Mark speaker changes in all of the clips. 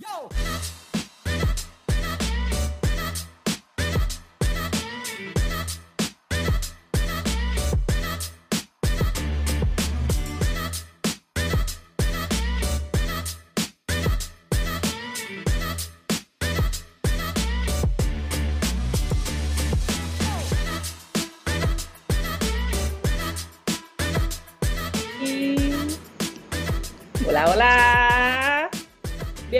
Speaker 1: Yo!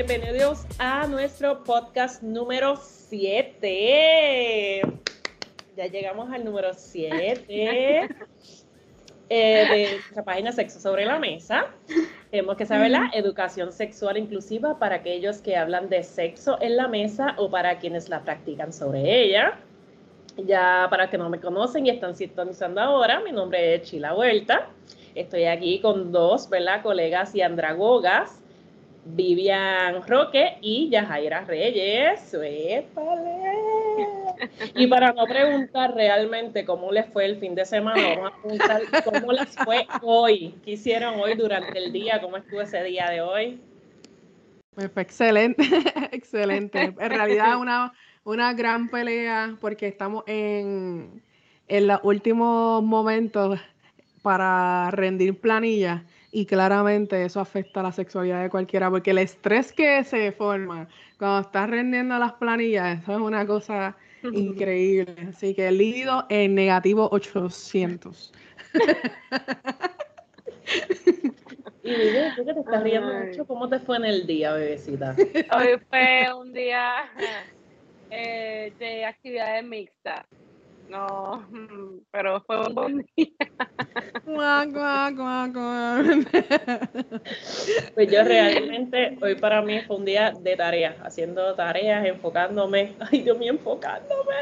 Speaker 1: Bienvenidos a nuestro podcast número 7. Ya llegamos al número 7 eh, de nuestra página Sexo sobre la Mesa. Tenemos que saber la educación sexual inclusiva para aquellos que hablan de sexo en la mesa o para quienes la practican sobre ella. Ya para que no me conocen y están sintonizando ahora, mi nombre es Chila Vuelta. Estoy aquí con dos, ¿verdad? Colegas y andragogas, Vivian Roque y Yajaira Reyes. Y para no preguntar realmente cómo les fue el fin de semana, vamos a preguntar cómo les fue hoy. ¿Qué hicieron hoy durante el día? ¿Cómo estuvo ese día de hoy?
Speaker 2: Pues fue excelente, excelente. En realidad una, una gran pelea porque estamos en, en los últimos momentos para rendir planillas y claramente eso afecta a la sexualidad de cualquiera porque el estrés que se forma cuando estás rendiendo las planillas, eso es una cosa increíble. Así que líquido en negativo 800.
Speaker 1: Y Vivi, tú que te estás riendo mucho, ¿cómo te fue en el día, bebecita?
Speaker 3: Hoy fue un día eh, de actividades mixtas. No, pero fue un buen día.
Speaker 1: Pues yo realmente, hoy para mí fue un día de tareas, haciendo tareas, enfocándome, ay Dios mío, enfocándome,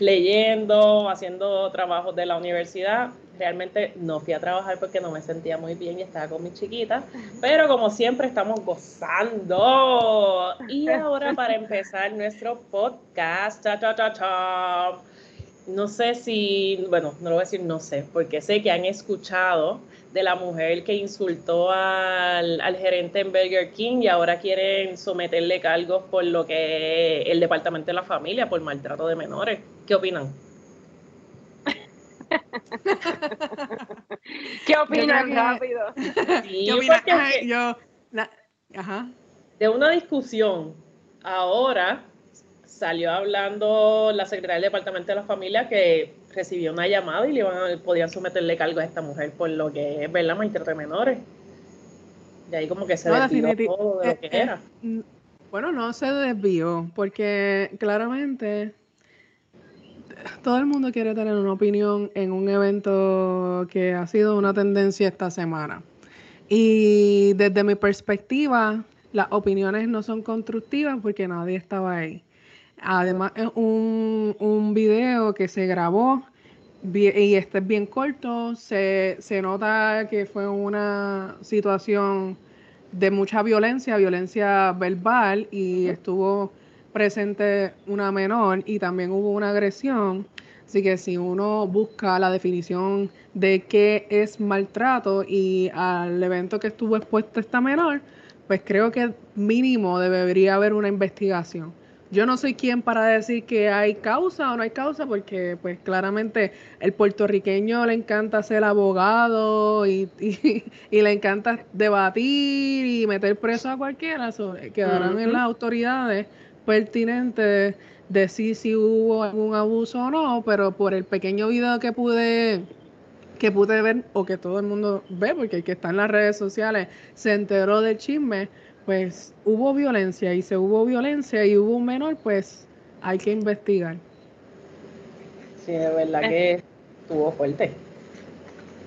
Speaker 1: leyendo, haciendo trabajos de la universidad. Realmente no fui a trabajar porque no me sentía muy bien y estaba con mi chiquita, pero como siempre estamos gozando. Y ahora para empezar nuestro podcast, cha, cha, cha, cha no sé si, bueno, no lo voy a decir no sé, porque sé que han escuchado de la mujer que insultó al, gerente en Burger King y ahora quieren someterle cargos por lo que el Departamento de la Familia, por maltrato de menores. ¿Qué opinan?
Speaker 3: ¿Qué opinan rápido?
Speaker 2: ¿Qué opinan? Yo, ajá.
Speaker 1: De una discusión, ahora salió hablando la secretaria del Departamento de la Familia que recibió una llamada y le iban podían someterle cargo a esta mujer por lo que es, ¿verdad? Maltrato de menores. Y ahí como que se desvió todo de lo que
Speaker 2: eh, era. Eh, bueno, no se desvió, porque claramente todo el mundo quiere tener una opinión en un evento que ha sido una tendencia esta semana. Y desde mi perspectiva, las opiniones no son constructivas porque nadie estaba ahí. Además, es un, un video que se grabó y este es bien corto. Se, nota que fue una situación de mucha violencia, violencia verbal, y estuvo presente una menor y también hubo una agresión. Así que si uno busca la definición de qué es maltrato y al evento que estuvo expuesto esta menor, pues creo que mínimo debería haber una investigación. Yo no soy quien para decir que hay causa o no hay causa, porque pues claramente el puertorriqueño le encanta ser abogado y, le encanta debatir y meter preso a cualquiera. quedarán en las autoridades pertinentes decir si hubo algún abuso o no, pero por el pequeño video que pude que pude ver o que todo el mundo ve, porque el que está en las redes sociales se enteró del chisme, pues hubo violencia y se hubo violencia y hubo un menor, pues hay que investigar.
Speaker 1: Sí, de verdad que estuvo fuerte.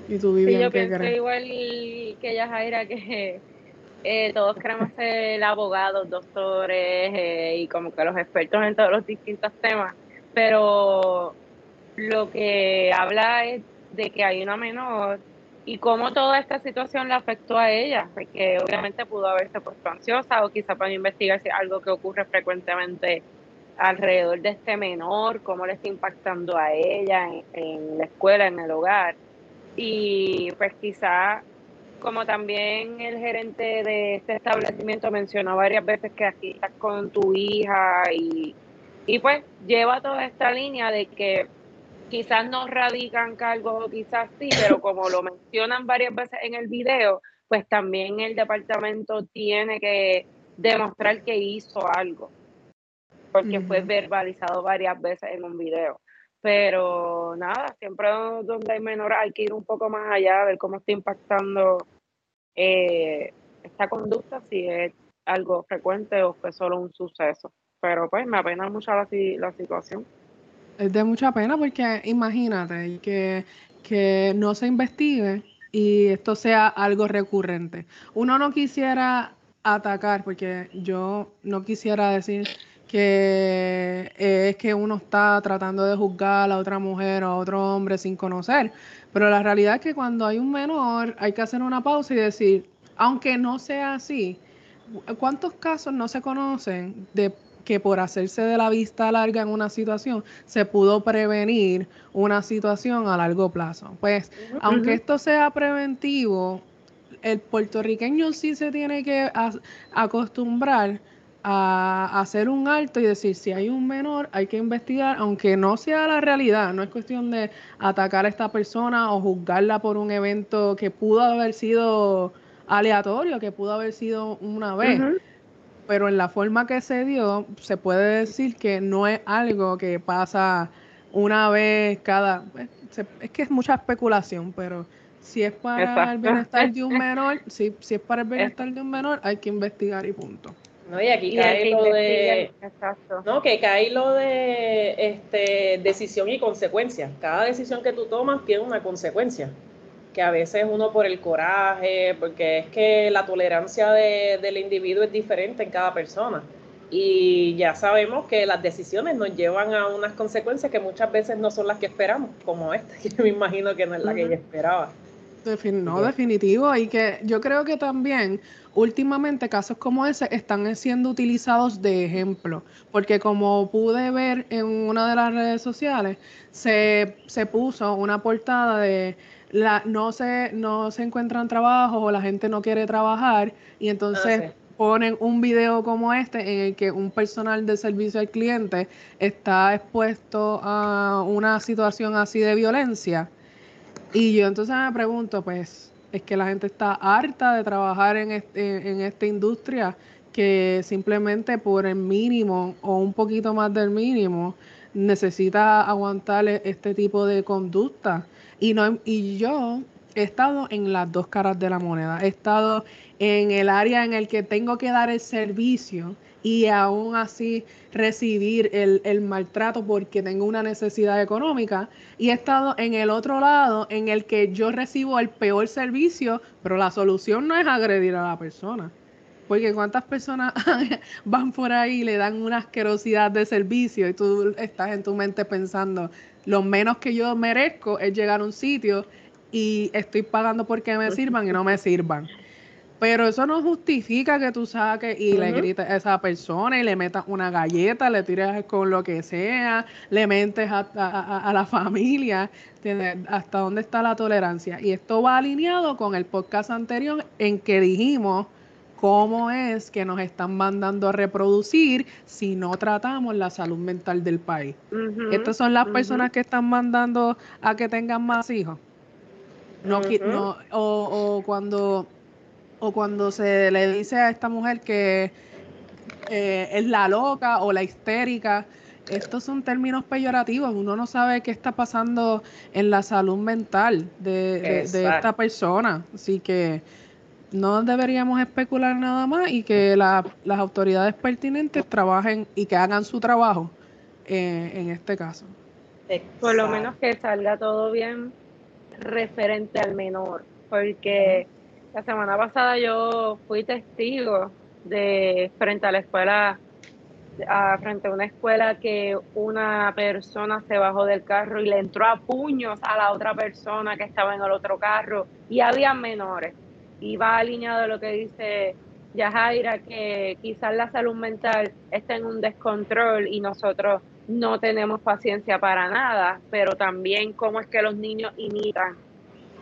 Speaker 2: Y tú sí,
Speaker 3: yo pienso igual que ella Jaira que eh, todos queremos ser abogados, doctores eh, y como que los expertos en todos los distintos temas, pero lo que habla es de que hay una menor y cómo toda esta situación le afectó a ella, porque obviamente pudo haberse puesto ansiosa o quizá para investigar si algo que ocurre frecuentemente alrededor de este menor, cómo le está impactando a ella en, la escuela, en el hogar. Y pues quizá como también el gerente de este establecimiento mencionó varias veces que aquí estás con tu hija y, y pues lleva toda esta línea de que quizás no radican cargos o quizás sí, pero como lo mencionan varias veces en el video, pues también el departamento tiene que demostrar que hizo algo, porque fue verbalizado varias veces en un video. Pero nada, siempre donde hay menor hay que ir un poco más allá, a ver cómo está impactando eh, esta conducta, si es algo frecuente o fue solo un suceso. Pero pues me apena mucho la, la situación.
Speaker 2: Es de mucha pena porque imagínate que, que no se investigue y esto sea algo recurrente. Uno no quisiera atacar, porque yo no quisiera decir que es que uno está tratando de juzgar a otra mujer o a otro hombre sin conocer, pero la realidad es que cuando hay un menor hay que hacer una pausa y decir, aunque no sea así, ¿cuántos casos no se conocen de que por hacerse de la vista larga en una situación se pudo prevenir una situación a largo plazo. Pues, aunque esto sea preventivo, el puertorriqueño sí se tiene que acostumbrar a hacer un alto y decir, si hay un menor, hay que investigar, aunque no sea la realidad, no es cuestión de atacar a esta persona o juzgarla por un evento que pudo haber sido aleatorio, que pudo haber sido una vez pero en la forma que se dio, se puede decir que no es algo que pasa una vez cada... Es que es mucha especulación, pero si es para el bienestar de un menor, si, si es para el bienestar de un menor, hay que investigar y punto.
Speaker 1: No, y aquí cae lo de, no, que cae lo de este, decisión y consecuencia. Cada decisión que tú tomas tiene una consecuencia que a veces uno por el coraje, porque es que la tolerancia del individuo es diferente en cada persona. Y ya sabemos que las decisiones nos llevan a unas consecuencias que muchas veces no son las que esperamos, como esta, que me imagino que no es la que yo esperaba.
Speaker 2: no, definitivo. Y que yo creo que también últimamente casos como ese están siendo utilizados de ejemplo, porque como pude ver en una de las redes sociales, se, se puso una portada de la, no, se, no se encuentran trabajos o la gente no quiere trabajar y entonces ah, ponen un video como este en el que un personal de servicio al cliente está expuesto a una situación así de violencia. Y yo entonces me pregunto, pues, es que la gente está harta de trabajar en, este, en esta industria que simplemente por el mínimo o un poquito más del mínimo necesita aguantar este tipo de conducta. Y, no, y yo he estado en las dos caras de la moneda. He estado en el área en el que tengo que dar el servicio y aún así recibir el, el, maltrato porque tengo una necesidad económica. Y he estado en el otro lado en el que yo recibo el peor servicio, pero la solución no es agredir a la persona. Porque cuántas personas van por ahí y le dan una asquerosidad de servicio y tú estás en tu mente pensando, lo menos que yo merezco es llegar a un sitio y estoy pagando porque me sirvan y no me sirvan. Pero eso no justifica que tú saques y le grites a esa persona y le metas una galleta, le tires con lo que sea, le mentes a, la familia. ¿Hasta dónde está la tolerancia? Y esto va alineado con el podcast anterior en que dijimos cómo es que nos están mandando a reproducir si no tratamos la salud mental del país. Estas son las personas que están mandando a que tengan más hijos. No, no o, cuando o cuando se le dice a esta mujer que eh, es la loca o la histérica. Estos son términos peyorativos. Uno no sabe qué está pasando en la salud mental de, de esta persona. Así que no deberíamos especular nada más y que las autoridades pertinentes trabajen y que hagan su trabajo eh, en este caso.
Speaker 3: Por lo menos que salga todo bien referente al menor, porque la semana pasada yo fui testigo de frente a la escuela, frente a una escuela que una persona se bajó del carro y le entró a puños a la otra persona que estaba en el otro carro y había menores y va alineado a lo que dice Yajaira, que quizás la salud mental está en un descontrol y nosotros no tenemos paciencia para nada, pero también cómo es que los niños imitan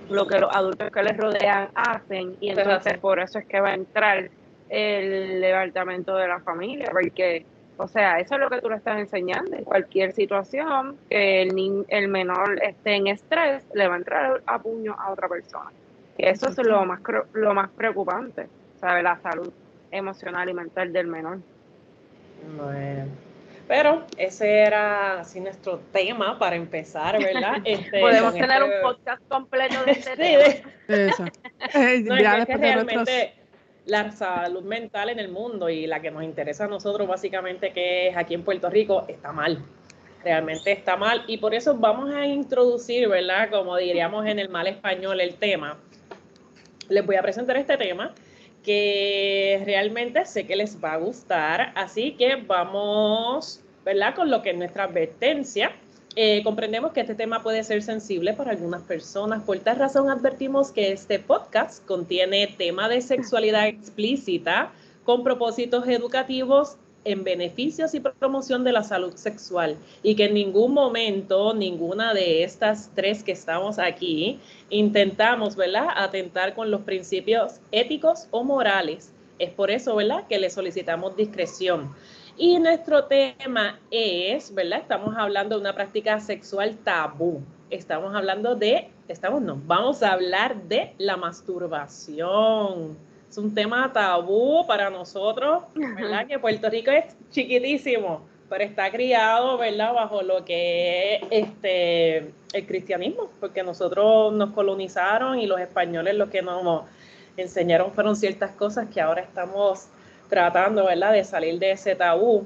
Speaker 3: lo que los adultos que les rodean hacen y entonces por eso es que va a entrar el levantamiento de la familia, porque, o sea, eso es lo que tú le estás enseñando. En cualquier situación que el, el menor esté en estrés, le va a entrar a puño a otra persona. Eso es lo más, lo más preocupante, ¿sabes? La salud emocional y mental del menor.
Speaker 1: Bueno. Pero ese era así nuestro tema para empezar, ¿verdad?
Speaker 3: Este, Podemos tener un este podcast completo de este tema.
Speaker 2: Eso.
Speaker 1: no, es que realmente la salud mental en el mundo y la que nos interesa a nosotros básicamente que es aquí en Puerto Rico está mal. Realmente está mal y por eso vamos a introducir, ¿verdad? Como diríamos en el mal español, el tema. Les voy a presentar este tema que realmente sé que les va a gustar, así que vamos, ¿verdad? Con lo que es nuestra advertencia. Eh, comprendemos que este tema puede ser sensible para algunas personas. Por tal razón advertimos que este podcast contiene tema de sexualidad explícita con propósitos educativos en beneficios y promoción de la salud sexual y que en ningún momento ninguna de estas tres que estamos aquí intentamos, ¿verdad?, atentar con los principios éticos o morales. Es por eso, ¿verdad?, que le solicitamos discreción. Y nuestro tema es, ¿verdad? Estamos hablando de una práctica sexual tabú. Estamos hablando de, estamos no, vamos a hablar de la masturbación es un tema tabú para nosotros, ¿verdad? Que Puerto Rico es chiquitísimo, pero está criado, ¿verdad? Bajo lo que es este, el cristianismo, porque nosotros nos colonizaron y los españoles lo que nos enseñaron fueron ciertas cosas que ahora estamos tratando, ¿verdad? De salir de ese tabú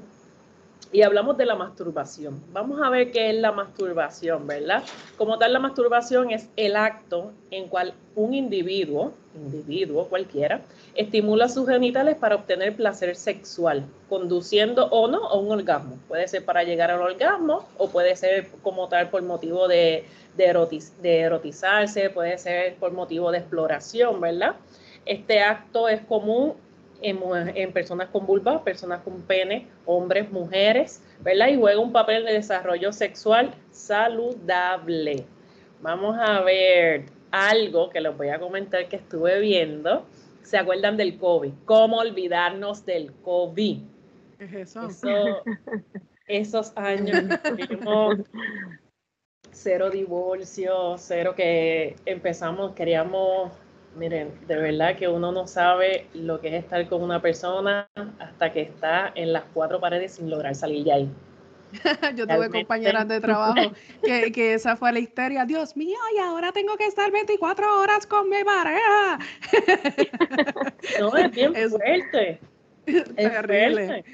Speaker 1: y hablamos de la masturbación. Vamos a ver qué es la masturbación, ¿verdad? Como tal, la masturbación es el acto en cual un individuo, individuo cualquiera, estimula sus genitales para obtener placer sexual, conduciendo o no a un orgasmo. Puede ser para llegar al orgasmo o puede ser como tal por motivo de, de erotizarse, puede ser por motivo de exploración, ¿verdad? Este acto es común en, personas con vulva, personas con pene, hombres, mujeres, ¿verdad? Y juega un papel de desarrollo sexual saludable. Vamos a ver algo que les voy a comentar que estuve viendo. ¿Se acuerdan del COVID? ¿Cómo olvidarnos del COVID?
Speaker 2: es eso?
Speaker 1: esos años cero divorcio, cero que empezamos, queríamos Miren, de verdad que uno no sabe lo que es estar con una persona hasta que está en las cuatro paredes sin lograr salir de ahí.
Speaker 2: Yo tuve compañeras de trabajo que, que, esa fue la histeria. Dios mío, y ahora tengo que estar 24 horas con mi pareja.
Speaker 1: No, es bien fuerte. Es terrible.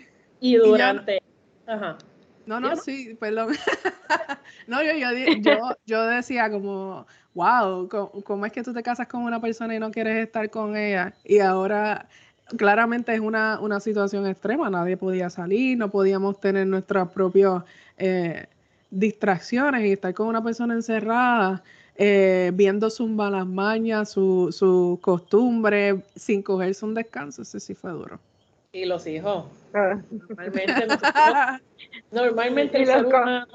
Speaker 1: Y durante... Ajá.
Speaker 2: No, no, sí, perdón. no, yo, yo, yo, yo, decía como, wow, ¿cómo, es que tú te casas con una persona y no quieres estar con ella? Y ahora claramente es una, una situación extrema, nadie podía salir, no podíamos tener nuestras propias eh, distracciones y estar con una persona encerrada. Eh, viendo sus malas mañas, su, su costumbre, sin cogerse un descanso, ese sí fue duro.
Speaker 1: Y los hijos. Ah. Normalmente, normalmente el ser humano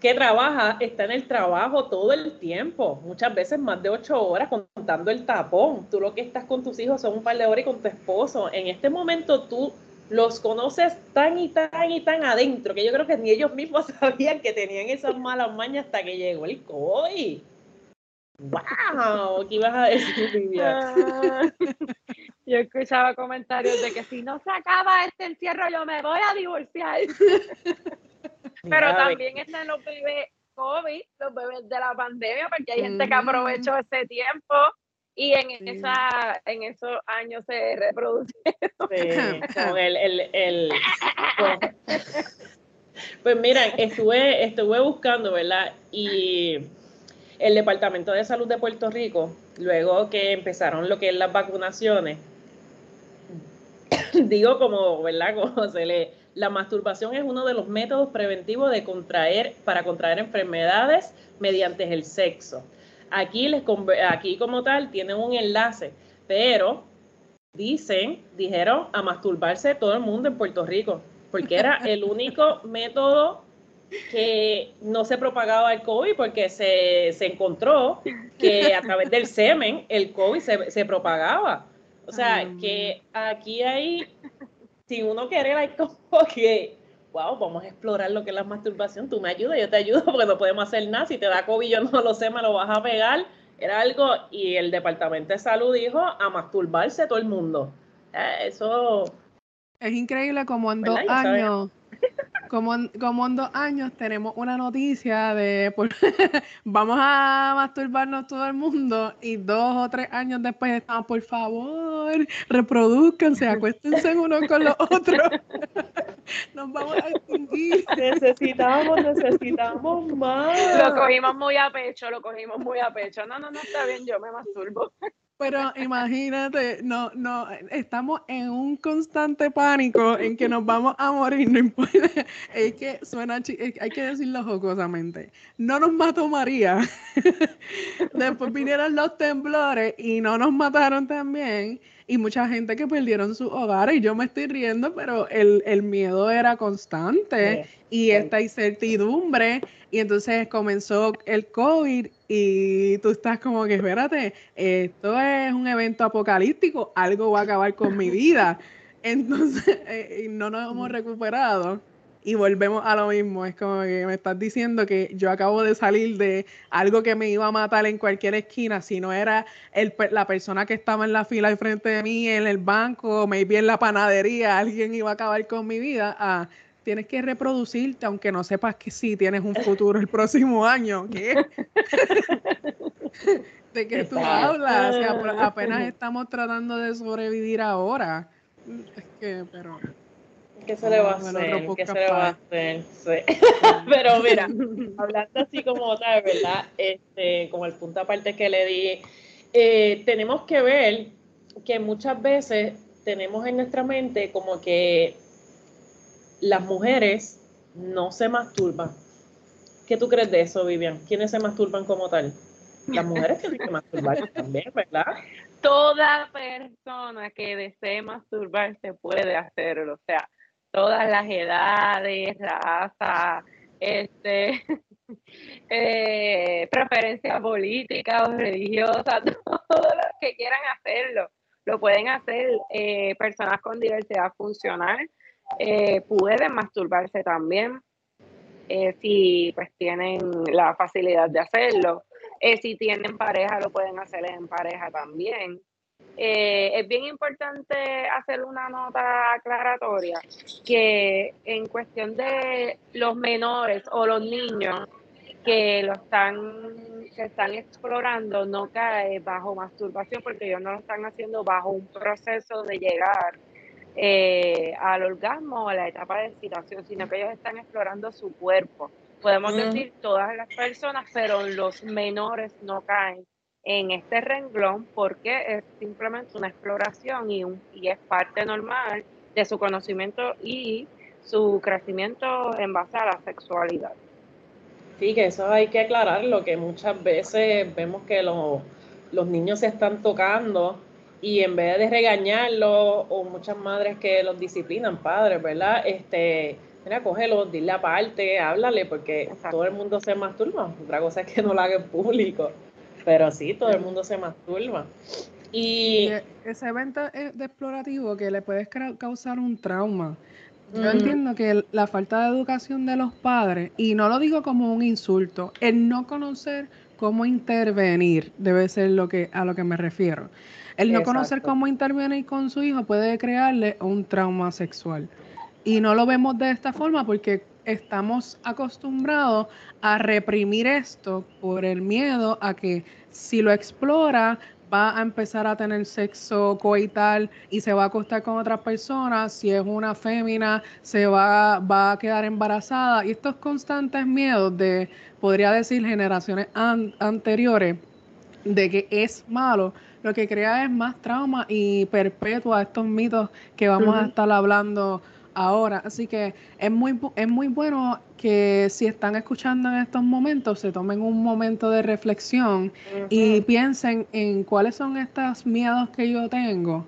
Speaker 1: que, trabaja está en el trabajo todo el tiempo, muchas veces más de ocho horas contando el tapón. Tú lo que estás con tus hijos son un par de horas y con tu esposo. En este momento tú los conoces tan y tan y tan adentro que yo creo que ni ellos mismos sabían que tenían esas malas mañas hasta que llegó el COI. ¡Wow! ¿Qué ibas a decir, Vivian?
Speaker 3: Yo escuchaba comentarios de que si no se acaba este encierro, yo me voy a divorciar. Pero también están los bebés COVID, los bebés de la pandemia, porque hay gente que aprovechó ese tiempo y en esa en esos años se reproducieron.
Speaker 1: Sí, el, el, el pues, pues mira, estuve, estuve buscando, ¿verdad? Y el Departamento de Salud de Puerto Rico, luego que empezaron lo que es las vacunaciones, digo como, ¿verdad? Como se lee, la masturbación es uno de los métodos preventivos de contraer, para contraer enfermedades mediante el sexo. Aquí, les, aquí como tal tienen un enlace, pero dicen, dijeron a masturbarse todo el mundo en Puerto Rico, porque era el único método que no se propagaba el COVID porque se, se encontró que a través del semen el COVID se, se propagaba. O sea, que aquí hay, si uno quiere, hay como que, wow, vamos a explorar lo que es la masturbación, tú me ayudas, yo te ayudo porque no podemos hacer nada, si te da COVID yo no lo sé, me lo vas a pegar, era algo, y el Departamento de Salud dijo a masturbarse todo el mundo. Eh, eso...
Speaker 2: Es increíble como en dos años como, como en dos años tenemos una noticia de vamos a masturbarnos todo el mundo y dos o tres años después estamos, por favor, reproduzcanse, acuéstense uno con los otros. Nos vamos a extinguir.
Speaker 1: Necesitamos, necesitamos más.
Speaker 3: Lo cogimos muy a pecho, lo cogimos muy a pecho. No, no, no está bien, yo me masturbo.
Speaker 2: Pero imagínate, no, no, estamos en un constante pánico en que nos vamos a morir, no importa. Es que suena, hay que decirlo jocosamente. No nos mató María. Después vinieron los temblores y no nos mataron también. Y mucha gente que perdieron su hogar. Y yo me estoy riendo, pero el, el miedo era constante y esta incertidumbre. Y entonces comenzó el COVID y tú estás como que, espérate, esto es un evento apocalíptico, algo va a acabar con mi vida. Entonces, eh, no nos hemos recuperado y volvemos a lo mismo. Es como que me estás diciendo que yo acabo de salir de algo que me iba a matar en cualquier esquina, si no era el, la persona que estaba en la fila al frente de mí, en el banco, maybe en la panadería, alguien iba a acabar con mi vida. Ah, tienes que reproducirte, aunque no sepas que sí tienes un futuro el próximo año. ¿Qué? ¿De qué tú hablas? apenas estamos tratando de sobrevivir ahora. Es que, pero...
Speaker 1: ¿Qué se le va a hacer? ¿Qué se le va a hacer? pero mira, hablando así como tal, ¿verdad? Este, como el punto aparte que le di, eh, tenemos que ver que muchas veces tenemos en nuestra mente como que las mujeres no se masturban. ¿Qué tú crees de eso, Vivian? ¿Quiénes se masturban como tal? Las mujeres tienen que masturbarse también, ¿verdad?
Speaker 3: Toda persona que desee masturbarse puede hacerlo, o sea, todas las edades, raza, este, eh, preferencia política o religiosa, todos los que quieran hacerlo, lo pueden hacer eh, personas con diversidad funcional, eh, pueden masturbarse también eh, si pues tienen la facilidad de hacerlo. Si tienen pareja, lo pueden hacer en pareja también. Es bien importante hacer una nota aclaratoria que en cuestión de los menores o los niños que lo están que están explorando no cae bajo masturbación porque ellos no lo están haciendo bajo un proceso de llegar eh, al orgasmo o a la etapa de excitación, sino que ellos están explorando su cuerpo. Podemos decir todas las personas, pero los menores no caen en este renglón porque es simplemente una exploración y, un, y es parte normal de su conocimiento y su crecimiento en base a la sexualidad.
Speaker 1: Sí, que eso hay que aclararlo, que muchas veces vemos que los, los niños se están tocando y en vez de regañarlo o muchas madres que los disciplinan, padres, ¿verdad? Este, mira, cógelo, dile aparte, háblale, porque todo el mundo se masturba. Otra cosa es que no lo haga en público, pero sí, todo el mundo se masturba. Y
Speaker 2: ese evento de explorativo que le puede causar un trauma. Yo entiendo que la falta de educación de los padres, y no lo digo como un insulto, el no conocer cómo intervenir debe ser lo que a lo que me refiero. El no conocer cómo intervenir con su hijo puede crearle un trauma sexual. Y no lo vemos de esta forma porque estamos acostumbrados a reprimir esto por el miedo a que si lo explora va a empezar a tener sexo coital y se va a acostar con otras personas, si es una fémina se va, va a quedar embarazada. Y estos constantes miedos de, podría decir, generaciones anteriores de que es malo, lo que crea es más trauma y perpetúa estos mitos que vamos a estar hablando ahora. Así que es muy, es muy bueno que si están escuchando en estos momentos, se tomen un momento de reflexión y piensen en cuáles son estos miedos que yo tengo.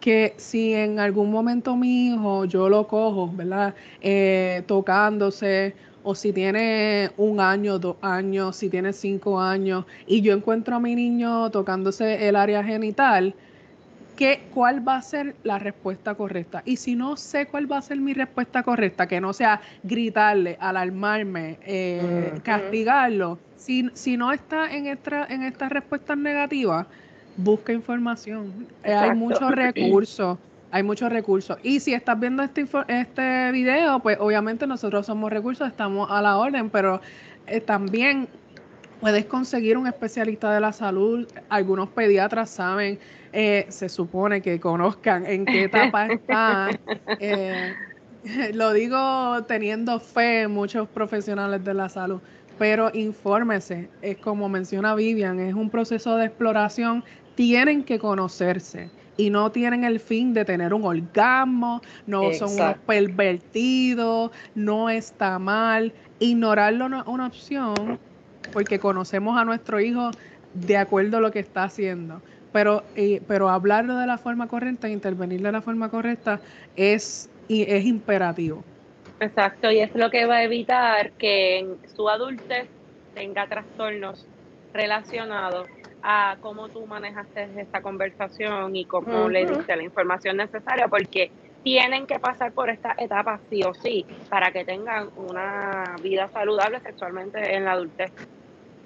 Speaker 2: Que si en algún momento mi hijo yo lo cojo, ¿verdad? Eh, tocándose o si tiene un año, dos años, si tiene cinco años, y yo encuentro a mi niño tocándose el área genital, ¿qué, ¿cuál va a ser la respuesta correcta? Y si no sé cuál va a ser mi respuesta correcta, que no sea gritarle, alarmarme, eh, castigarlo, si, si, no está en, esta, en estas respuestas negativas, busca información. Eh, hay muchos recursos hay muchos recursos. Y si estás viendo este, este video, pues obviamente nosotros somos recursos, estamos a la orden, pero eh, también puedes conseguir un especialista de la salud. Algunos pediatras saben, eh, se supone que conozcan en qué etapa están. Eh, lo digo teniendo fe en muchos profesionales de la salud, pero infórmese. Es como menciona Vivian, es un proceso de exploración. Tienen que conocerse y no tienen el fin de tener un orgasmo, no son unos pervertidos, no está mal. Ignorarlo no es una opción porque conocemos a nuestro hijo de acuerdo a lo que está haciendo. Pero, pero hablarlo de la forma correcta, intervenir de la forma correcta es, es imperativo.
Speaker 3: Exacto, y es lo que va a evitar que en su adultez tenga trastornos relacionados a cómo tú manejaste esta conversación y cómo le diste la información necesaria, porque tienen que pasar por esta etapa sí o sí para que tengan una vida saludable sexualmente en la adultez.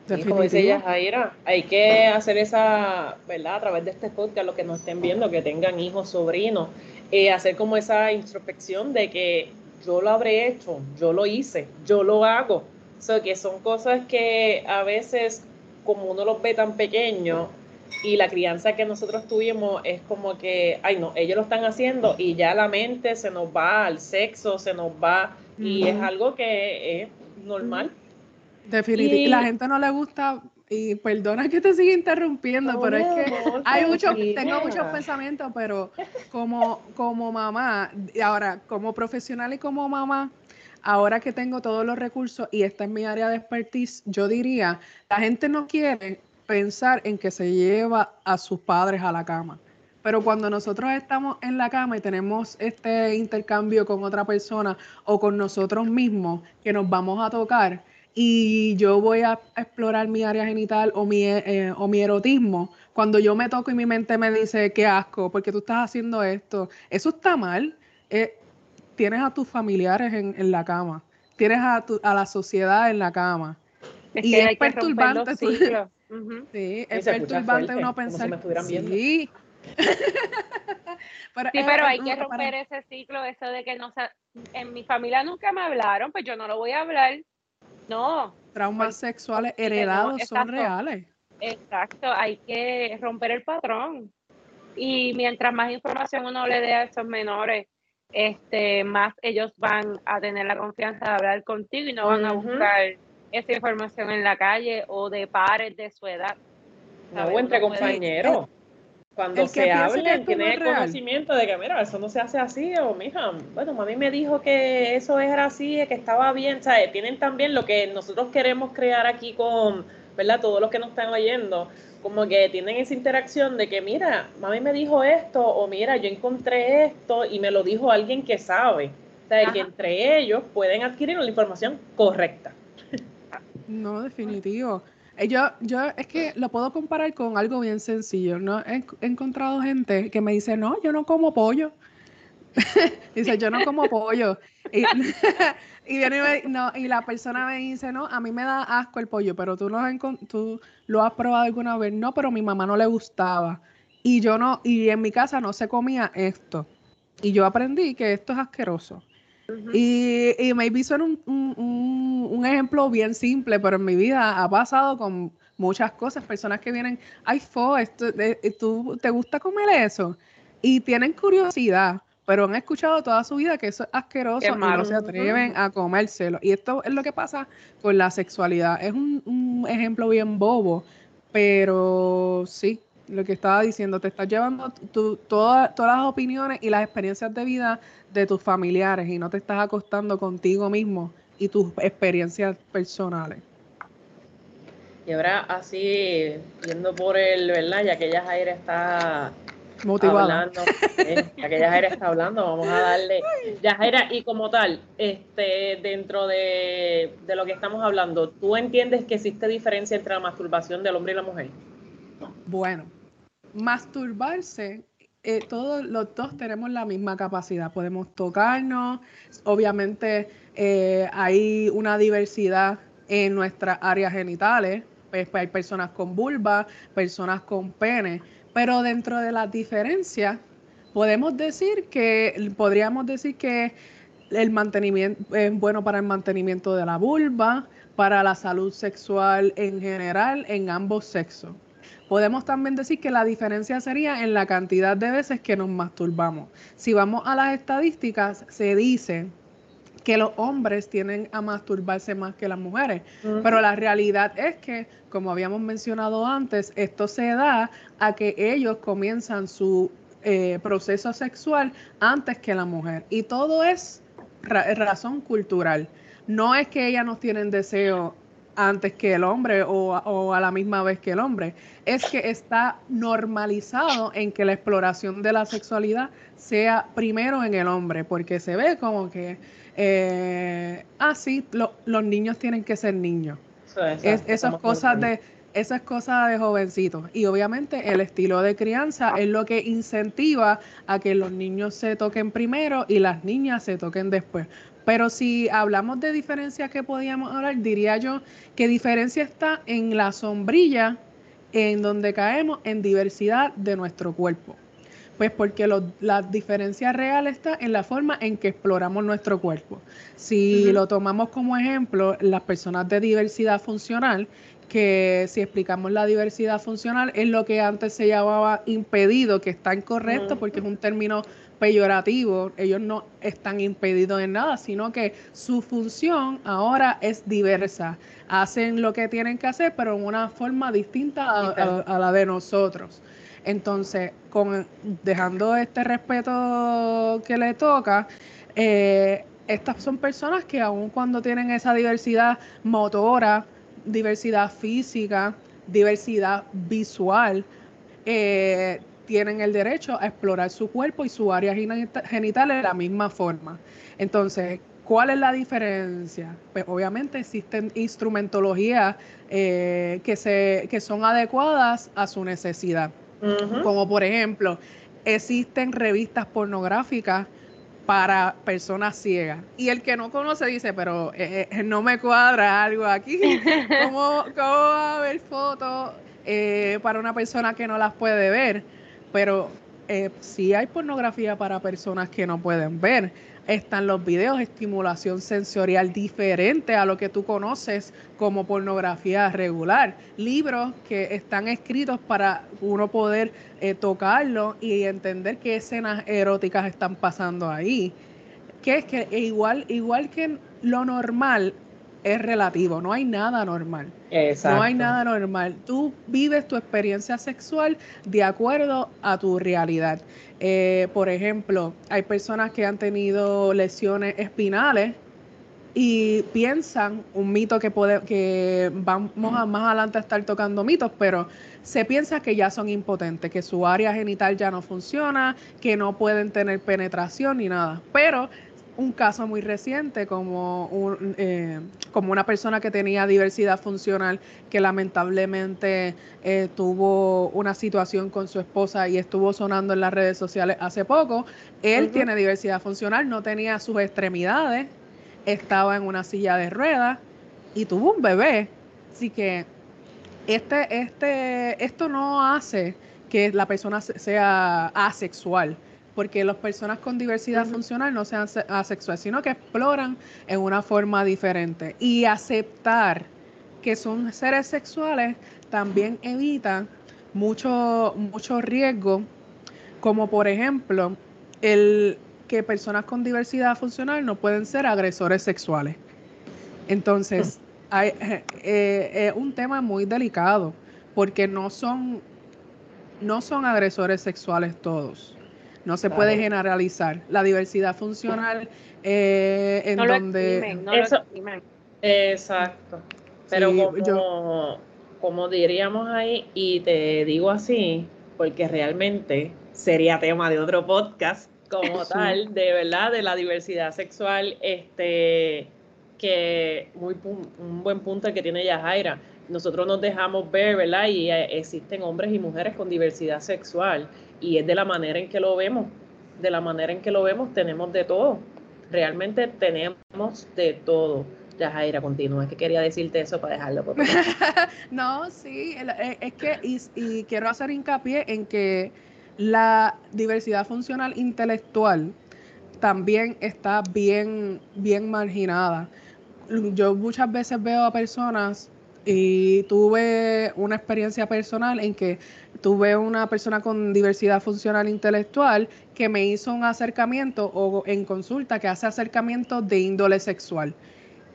Speaker 1: Y como dice ella, Jaira, hay que hacer esa, ¿verdad? A través de este podcast, los que nos estén viendo, que tengan hijos, sobrinos, eh, hacer como esa introspección de que yo lo habré hecho, yo lo hice, yo lo hago. O sea, que son cosas que a veces como uno los ve tan pequeños y la crianza que nosotros tuvimos es como que, ay no, ellos lo están haciendo y ya la mente se nos va al sexo, se nos va y es algo que es normal.
Speaker 2: Definitivamente, la gente no le gusta y perdona que te siga interrumpiendo, pero es que hay muchos, tengo muchos pensamientos, pero como, como mamá, ahora como profesional y como mamá, ahora que tengo todos los recursos y está en mi área de expertise, yo diría, la gente no quiere pensar en que se lleva a sus padres a la cama. Pero cuando nosotros estamos en la cama y tenemos este intercambio con otra persona o con nosotros mismos, que nos vamos a tocar, y yo voy a explorar mi área genital o mi, eh, o mi erotismo, cuando yo me toco y mi mente me dice, qué asco, porque tú estás haciendo esto, eso está mal. Eh, tienes a tus familiares en, la cama, tienes a, a, la sociedad en la cama. y es perturbante. Sí, es perturbante uno pensar.
Speaker 3: sí. pero, sí, pero hay que romper ese ciclo, eso de que no en mi familia nunca me hablaron, pues yo no lo voy a hablar. No.
Speaker 2: Traumas pues, sexuales heredados son reales.
Speaker 3: Exacto, hay que romper el patrón. Y mientras más información uno le dé a esos menores, este, más ellos van a tener la confianza de hablar contigo y no van a buscar esa información en la calle o de pares de su edad.
Speaker 1: o entre compañeros. Cuando se hablen, tienen el conocimiento de que, mira, eso no se hace así, o mija, bueno, mami me dijo que eso era así, que estaba bien, ¿sabes? Tienen también lo que nosotros queremos crear aquí con, ¿verdad? Todos los que nos están oyendo, como que tienen esa interacción de que, mira, mami me dijo esto, o mira, yo encontré esto y me lo dijo alguien que sabe. O sea, que entre ellos pueden adquirir la información correcta.
Speaker 2: No, definitivo. Eh, yo, yo es que lo puedo comparar con algo bien sencillo, ¿no? He, encontrado gente que me dice, no, yo no como pollo. dice, yo no como pollo. Y, y, viene no, y la persona me dice, no, a mí me da asco el pollo, pero tú tú lo has probado alguna vez. No, pero a mi mamá no le gustaba. Y yo no, y en mi casa no se comía esto. Y yo aprendí que esto es asqueroso. Y, y maybe suena un, un, un, ejemplo bien simple, pero en mi vida ha pasado con muchas cosas. Personas que vienen, ay, fo, esto, ¿tú, ¿te gusta comer eso? Y tienen curiosidad, pero han escuchado toda su vida que eso es asqueroso y no se atreven a comérselo. Y esto es lo que pasa con la sexualidad. Es un, un ejemplo bien bobo, pero sí, lo que estaba diciendo, te estás llevando todas las opiniones y las experiencias de vida de tus familiares y no te estás acostando contigo mismo y tus experiencias personales.
Speaker 1: Y ahora así, yendo por el, ¿verdad? Ya que ella Jaira está
Speaker 2: Motivada.
Speaker 1: hablando, eh, ya que Yajaira está hablando, vamos a darle. Yajaira, y como tal, este, dentro de, de lo que estamos hablando, ¿tú entiendes que existe diferencia entre la masturbación del hombre y la mujer?
Speaker 2: Bueno, masturbarse, eh, todos los dos tenemos la misma capacidad. Podemos tocarnos, obviamente eh, hay una diversidad en nuestras áreas genitales. Pues, pues, hay personas con vulva, personas con pene, pero dentro de las diferencias podemos decir que podríamos decir que el mantenimiento es bueno para el mantenimiento de la vulva, para la salud sexual en general en ambos sexos. Podemos también decir que la diferencia sería en la cantidad de veces que nos masturbamos. Si vamos a las estadísticas, se dice que los hombres tienen a masturbarse más que las mujeres, pero la realidad es que, como habíamos mencionado antes, esto se da a que ellos comienzan su eh, proceso sexual antes que la mujer. Y todo es razón cultural. No es que ellas no tienen deseo antes que el hombre o, a la misma vez que el hombre. Es que está normalizado en que la exploración de la sexualidad sea primero en el hombre, porque se ve como que, eh, ah, sí, los niños tienen que ser niños. es, esas cosas de esas cosas de jovencitos. Y obviamente el estilo de crianza es lo que incentiva a que los niños se toquen primero y las niñas se toquen después. Pero si hablamos de diferencias que podíamos hablar, diría yo que diferencia está en la sombrilla en donde caemos en diversidad de nuestro cuerpo. Pues porque la diferencia real está en la forma en que exploramos nuestro cuerpo. Si lo tomamos como ejemplo, las personas de diversidad funcional, que si explicamos la diversidad funcional es lo que antes se llamaba impedido, que está incorrecto porque es un término peyorativo, ellos no están impedidos en nada, sino que su función ahora es diversa. Hacen lo que tienen que hacer, pero en una forma distinta a, la de nosotros. Entonces, con, dejando este respeto que le toca, eh, estas son personas que aun cuando tienen esa diversidad motora, diversidad física, diversidad visual, eh, tienen el derecho a explorar su cuerpo y su área genital de la misma forma. Entonces, ¿cuál es la diferencia? Pues obviamente existen instrumentologías eh, que, se, que son adecuadas a su necesidad. Como por ejemplo, existen revistas pornográficas para personas ciegas. Y el que no conoce dice, pero eh, eh, no me cuadra algo aquí. ¿Cómo, cómo va a haber fotos para una persona que no las puede ver? Pero eh, si hay pornografía para personas que no pueden ver, están los videos, estimulación sensorial diferente a lo que tú conoces como pornografía regular, libros que están escritos para uno poder eh, tocarlo y entender qué escenas eróticas están pasando ahí. Que es que igual, igual que lo normal, es relativo, no hay nada normal. No hay nada normal. Tú vives tu experiencia sexual de acuerdo a tu realidad. Eh, por ejemplo, hay personas que han tenido lesiones espinales y piensan un mito que puede, que vamos a más adelante a estar tocando mitos, pero se piensa que ya son impotentes, que su área genital ya no funciona, que no pueden tener penetración ni nada. Pero un caso muy reciente como, eh, como una persona que tenía diversidad funcional que lamentablemente eh, tuvo una situación con su esposa y estuvo sonando en las redes sociales hace poco. Él tiene diversidad funcional, no tenía sus extremidades, estaba en una silla de ruedas y tuvo un bebé. Así que este, este, esto no hace que la persona sea asexual porque las personas con diversidad funcional no sean asexuales, sino que exploran en una forma diferente. Y aceptar que son seres sexuales también evita mucho, mucho riesgo, como por ejemplo el que personas con diversidad funcional no pueden ser agresores sexuales. Entonces, hay, eh, es un tema muy delicado, porque no son, no son agresores sexuales todos. No se puede generalizar. La diversidad funcional eh, en donde...
Speaker 1: exacto. Pero como, como diríamos ahí, y te digo así, porque realmente sería tema de otro podcast como tal, de verdad, de la diversidad sexual, este, que muy un buen punto el que tiene Yajaira. Nosotros nos dejamos ver, ¿verdad? Y eh, existen hombres y mujeres con diversidad sexual y es de la manera en que lo vemos, de la manera en que lo vemos tenemos de todo, realmente tenemos de todo. Yajaira, continúa, es que quería decirte eso para dejarlo. Por
Speaker 2: no, sí, eh, es que, y quiero hacer hincapié en que la diversidad funcional intelectual también está bien, bien marginada. Yo muchas veces veo a personas y tuve una experiencia personal en que tuve una persona con diversidad funcional intelectual que me hizo un acercamiento o en consulta que hace acercamiento de índole sexual.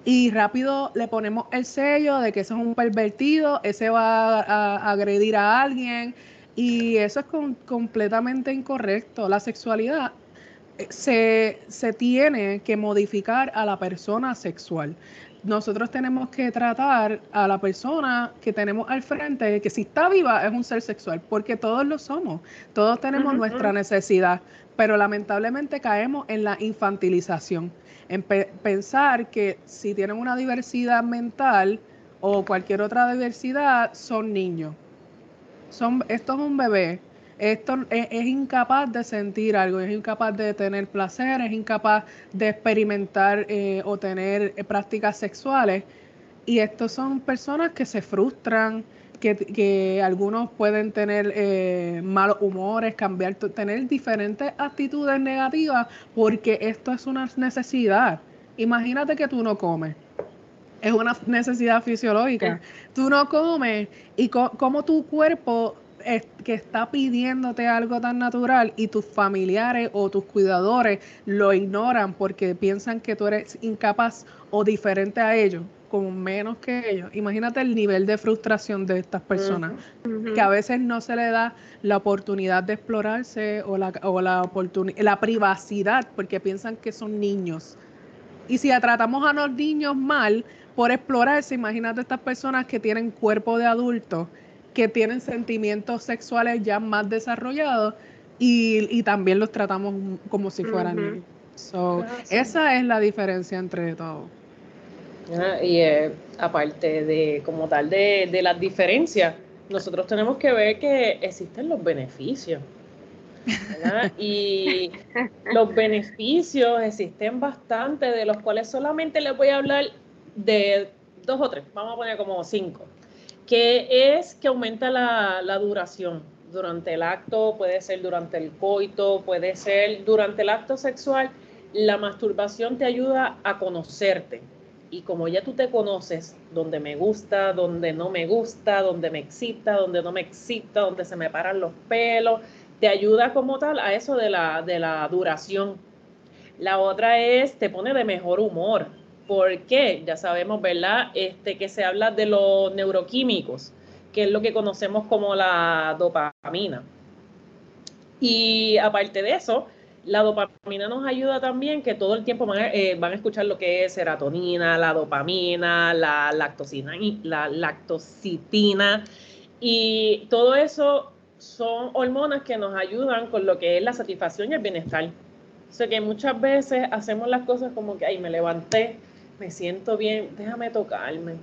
Speaker 2: Y rápido le ponemos el sello de que ese es un pervertido, ese va a, agredir a alguien, y eso es completamente incorrecto. La sexualidad eh, se, se, tiene que modificar a la persona sexual. Nosotros tenemos que tratar a la persona que tenemos al frente, que si está viva es un ser sexual, porque todos lo somos, todos tenemos nuestra necesidad, pero lamentablemente caemos en la infantilización, en pensar que si tienen una diversidad mental o cualquier otra diversidad, son niños. Son, esto es un bebé, esto es, incapaz de sentir algo, es incapaz de tener placer, es incapaz de experimentar eh, o tener eh, prácticas sexuales. Y estos son personas que se frustran, que, algunos pueden tener eh, malos humores, cambiar, tener diferentes actitudes negativas porque esto es una necesidad. Imagínate que tú no comes es una necesidad fisiológica. Tú no comes y como tu cuerpo que está pidiéndote algo tan natural y tus familiares o tus cuidadores lo ignoran porque piensan que tú eres incapaz o diferente a ellos, como menos que ellos. Imagínate el nivel de frustración de estas personas, que a veces no se le da la oportunidad de explorarse o la, o la, la privacidad porque piensan que son niños. Y si tratamos a los niños mal, por explorarse. Imagínate estas personas que tienen cuerpo de adulto, que tienen sentimientos sexuales ya más desarrollados y, también los tratamos como si fueran niños. So, Esa es la diferencia entre todo.
Speaker 1: Ah, y eh, aparte de como tal de, de las diferencias, nosotros tenemos que ver que existen los beneficios. Y los beneficios existen bastante, de los cuales solamente les voy a hablar de dos o tres, vamos a poner como cinco, que es que aumenta la, la duración durante el acto, puede ser durante el coito, puede ser durante el acto sexual. La masturbación te ayuda a conocerte. Y como ya tú te conoces, donde me gusta, donde no me gusta, donde me excita, donde no me excita, donde se me paran los pelos, te ayuda como tal a eso de la, de la duración. La otra es, te pone de mejor humor porque ya sabemos, ¿verdad? Este, que se habla de los neuroquímicos, que es lo que conocemos como la dopamina. Y aparte de eso, la dopamina nos ayuda también que todo el tiempo van a, eh, escuchar lo que es serotonina, la dopamina, la lactocina, la lactocitina y todo eso son hormonas que nos ayudan con lo que es la satisfacción y el bienestar. O sea que muchas veces hacemos las cosas como que, ay, me levanté, me siento bien, déjame tocarme,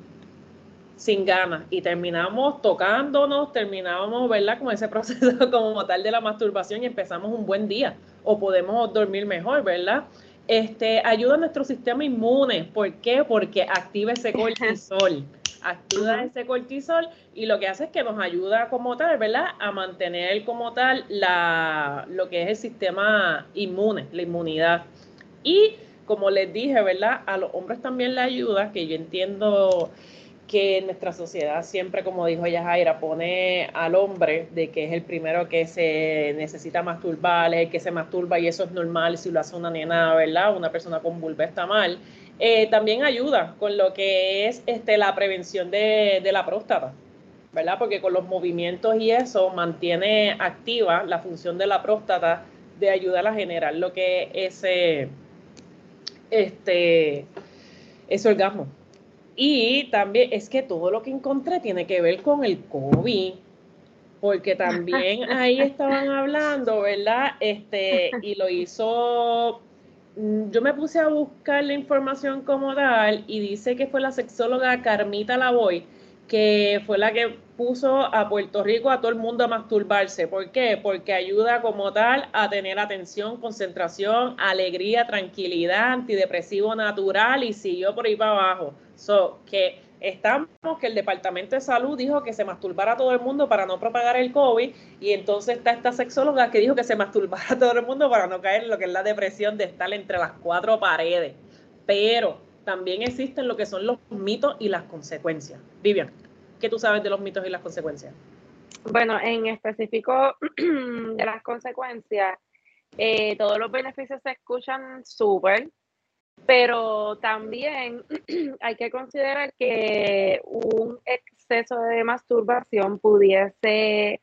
Speaker 1: sin ganas. Y terminamos tocándonos, terminamos, ¿verdad? Como ese proceso como tal de la masturbación y empezamos un buen día. O podemos dormir mejor, ¿verdad? Este, ayuda a nuestro sistema inmune. ¿Por qué? Porque activa ese cortisol. Activa ese cortisol y lo que hace es que nos ayuda como tal, ¿verdad? A mantener como tal la, lo que es el sistema inmune, la inmunidad. Y como les dije, ¿verdad? A los hombres también le ayuda, que yo entiendo que nuestra sociedad siempre, como dijo Yajaira, pone al hombre de que es el primero que se necesita masturbar, es el que se masturba y eso es normal si lo hace una nena, ¿verdad? Una persona con vulva está mal. Eh, también ayuda con lo que es este, la prevención de, de la próstata, ¿verdad? Porque con los movimientos y eso mantiene activa la función de la próstata de ayudar a generar lo que es ese este, ese orgasmo. Y también es que todo lo que encontré tiene que ver con el COVID. porque también ahí estaban hablando, ¿verdad? Este, y lo hizo, yo me puse a buscar la información como tal y dice que fue la sexóloga Carmita Lavoy, que fue la que puso a Puerto Rico a todo el mundo a masturbarse. ¿Por qué? Porque ayuda como tal a tener atención, concentración, alegría, tranquilidad, antidepresivo natural y siguió por ahí para abajo. So, que estamos que el Departamento de Salud dijo que se masturbara a todo el mundo para no propagar el COVID y entonces está esta sexóloga que dijo que se masturbara a todo el mundo para no caer en lo que es la depresión de estar entre las cuatro paredes. Pero también existen lo que son los mitos y las consecuencias. Vivian, ¿qué tú sabes de los mitos y las consecuencias?
Speaker 3: Bueno, en específico de las consecuencias, eh, todos los beneficios se escuchan súper, pero también hay que considerar que un exceso de masturbación pudiese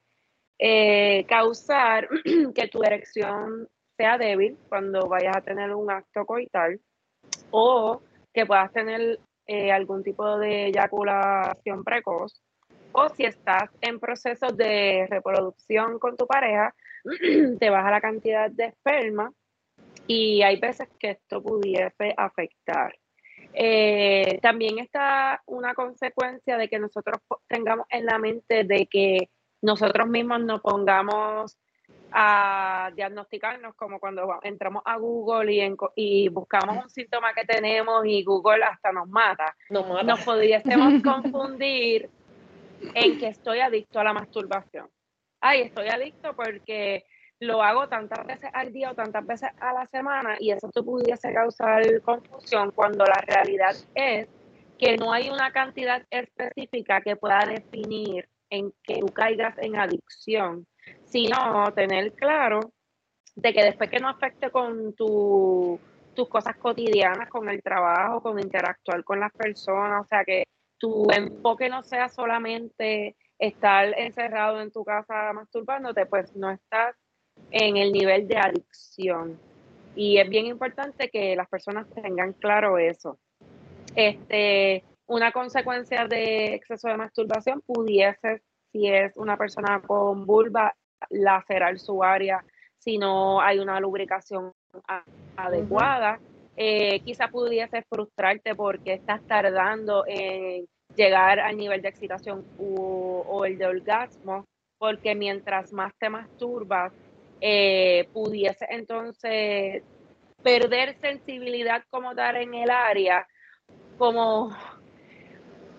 Speaker 3: eh, causar que tu erección sea débil cuando vayas a tener un acto coital o que puedas tener eh, algún tipo de eyaculación precoz o si estás en proceso de reproducción con tu pareja, te baja la cantidad de esperma y hay veces que esto pudiese afectar. Eh, también está una consecuencia de que nosotros tengamos en la mente de que nosotros mismos nos pongamos a diagnosticarnos como cuando entramos a Google y, y buscamos un síntoma que tenemos y Google hasta nos mata. Nos, mata. nos pudiésemos confundir en que estoy adicto a la masturbación. Ay, estoy adicto porque lo hago tantas veces al día o tantas veces a la semana y eso te pudiese causar confusión cuando la realidad es que no hay una cantidad específica que pueda definir en que tú caigas en adicción, sino tener claro de que después que no afecte con tu, tus cosas cotidianas, con el trabajo, con interactuar con las personas, o sea, que tu enfoque no sea solamente estar encerrado en tu casa masturbándote, pues no estás en el nivel de adicción. Y es bien importante que las personas tengan claro eso. Este, una consecuencia de exceso de masturbación pudiese, si es una persona con vulva, lacerar su área si no hay una lubricación adecuada. Eh, quizá pudiese frustrarte porque estás tardando en llegar al nivel de excitación o el de orgasmo, porque mientras más te masturbas, eh, pudiese entonces perder sensibilidad como tal en el área, como,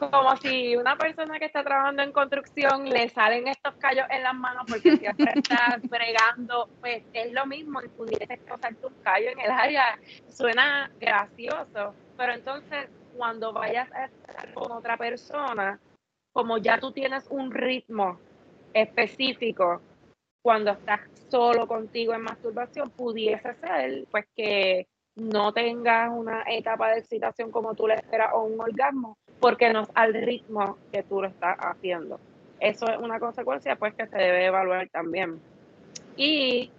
Speaker 3: como si una persona que está trabajando en construcción le salen estos callos en las manos porque siempre está bregando, pues es lo mismo y pudiese causar un callo en el área. Suena gracioso, pero entonces cuando vayas a estar con otra persona, como ya tú tienes un ritmo específico, cuando estás solo contigo en masturbación, pudiese ser pues que no tengas una etapa de excitación como tú le esperas o un orgasmo, porque no es al ritmo que tú lo estás haciendo. Eso es una consecuencia pues que se debe evaluar también. Y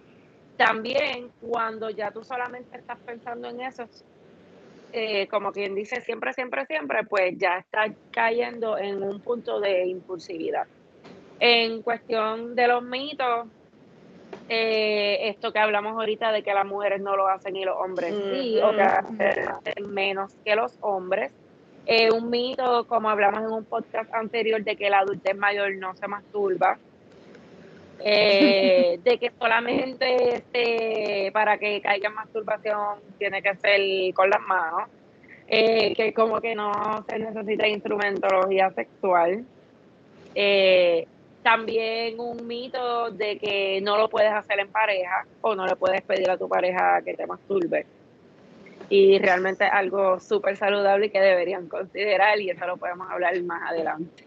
Speaker 3: también cuando ya tú solamente estás pensando en eso, eh, como quien dice siempre, siempre, siempre, pues ya estás cayendo en un punto de impulsividad. En cuestión de los mitos, eh, esto que hablamos ahorita de que las mujeres no lo hacen y los hombres sí, o que hacen menos que los hombres. Eh, un mito, como hablamos en un podcast anterior, de que la adultez mayor no se masturba. Eh, de que solamente este, para que caiga en masturbación tiene que ser con las manos. que como que no se necesita instrumentología sexual. Eh, también un mito de que no lo puedes hacer en pareja o no le puedes pedir a tu pareja que te masturbe. Y realmente algo súper saludable que deberían considerar y eso lo podemos hablar más adelante.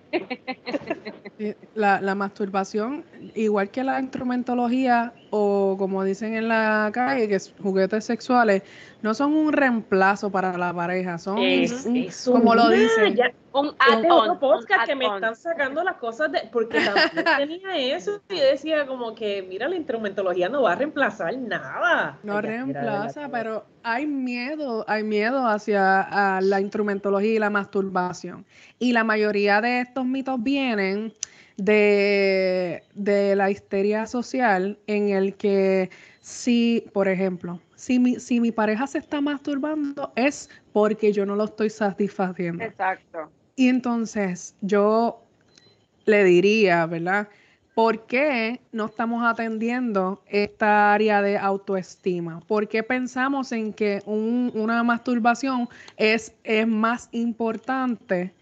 Speaker 2: La, la masturbación, igual que la instrumentología o como dicen en la calle, que es juguetes sexuales, no son un reemplazo para la pareja, son, como lo dicen.
Speaker 1: un add podcast que me están sacando las cosas de, porque también tenía eso y decía como que, mira, la instrumentología no va a reemplazar nada.
Speaker 2: No reemplaza, pero hay miedo, hay miedo hacia la instrumentología y la masturbación. Y la mayoría de estos mitos vienen de, de la histeria social en el que si, por ejemplo, si mi, si mi pareja se está masturbando es porque yo no lo estoy satisfaciendo.
Speaker 3: Exacto.
Speaker 2: Y entonces yo le diría, ¿verdad? ¿Por qué no estamos atendiendo esta área de autoestima? ¿Por qué pensamos en que una masturbación es, es más importante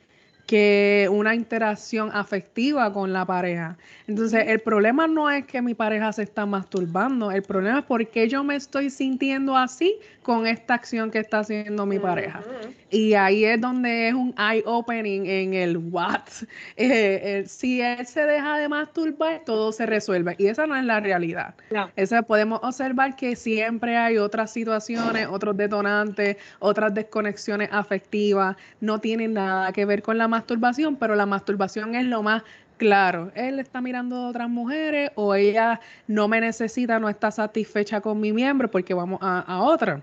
Speaker 2: que una interacción afectiva con la pareja. Entonces, el problema no es que mi pareja se está masturbando, el problema es por qué yo me estoy sintiendo así con esta acción que está haciendo mi pareja. Y ahí es donde es un eye-opening en el what. Eh, si él se deja de masturbar, todo se resuelve. Y esa no es la realidad. Esa podemos observar que siempre hay otras situaciones, otros detonantes, otras desconexiones afectivas. No tienen nada que ver con la masturbación, pero la masturbación es lo más claro. Él está mirando a otras mujeres o ella no me necesita, no está satisfecha con mi miembro porque vamos a, otra.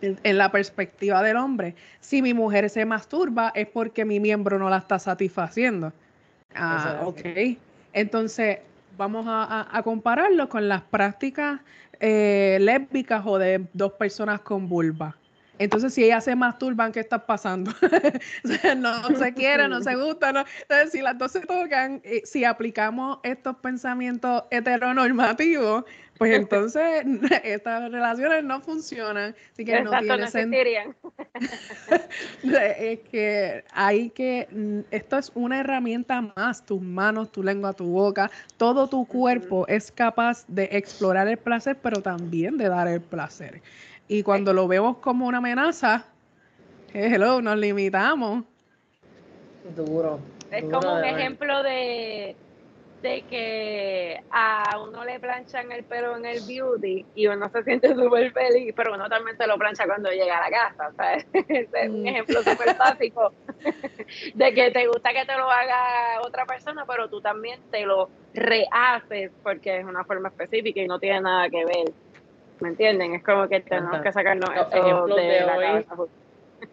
Speaker 2: En, la perspectiva del hombre, si mi mujer se masturba es porque mi miembro no la está satisfaciendo. Ah, ok. Entonces, vamos a, compararlo con las prácticas eh, lésbicas o de dos personas con vulva. Entonces, si ella se masturban, ¿qué está pasando? no se quiere, no se gusta. No. Entonces, si las dos se tocan, eh, si aplicamos estos pensamientos heteronormativos, pues entonces estas relaciones no funcionan. Así que no tiene sentido. es que hay que, mm, esto es una herramienta más, tus manos, tu lengua, tu boca, todo tu cuerpo es capaz de explorar el placer, pero también de dar el placer. Y cuando lo vemos como una amenaza, hello, nos limitamos.
Speaker 1: Duro.
Speaker 3: Es como un ejemplo de, de que a uno le planchan el pelo en el beauty y uno se siente súper feliz, pero uno también se lo plancha cuando llega a la casa. ¿sabes? es un mm. ejemplo súper básico de que te gusta que te lo haga otra persona, pero tú también te lo rehaces porque es una forma específica y no tiene nada que ver ¿Me entienden? Es como que tenemos que sacarnos eso de, de la cabeza.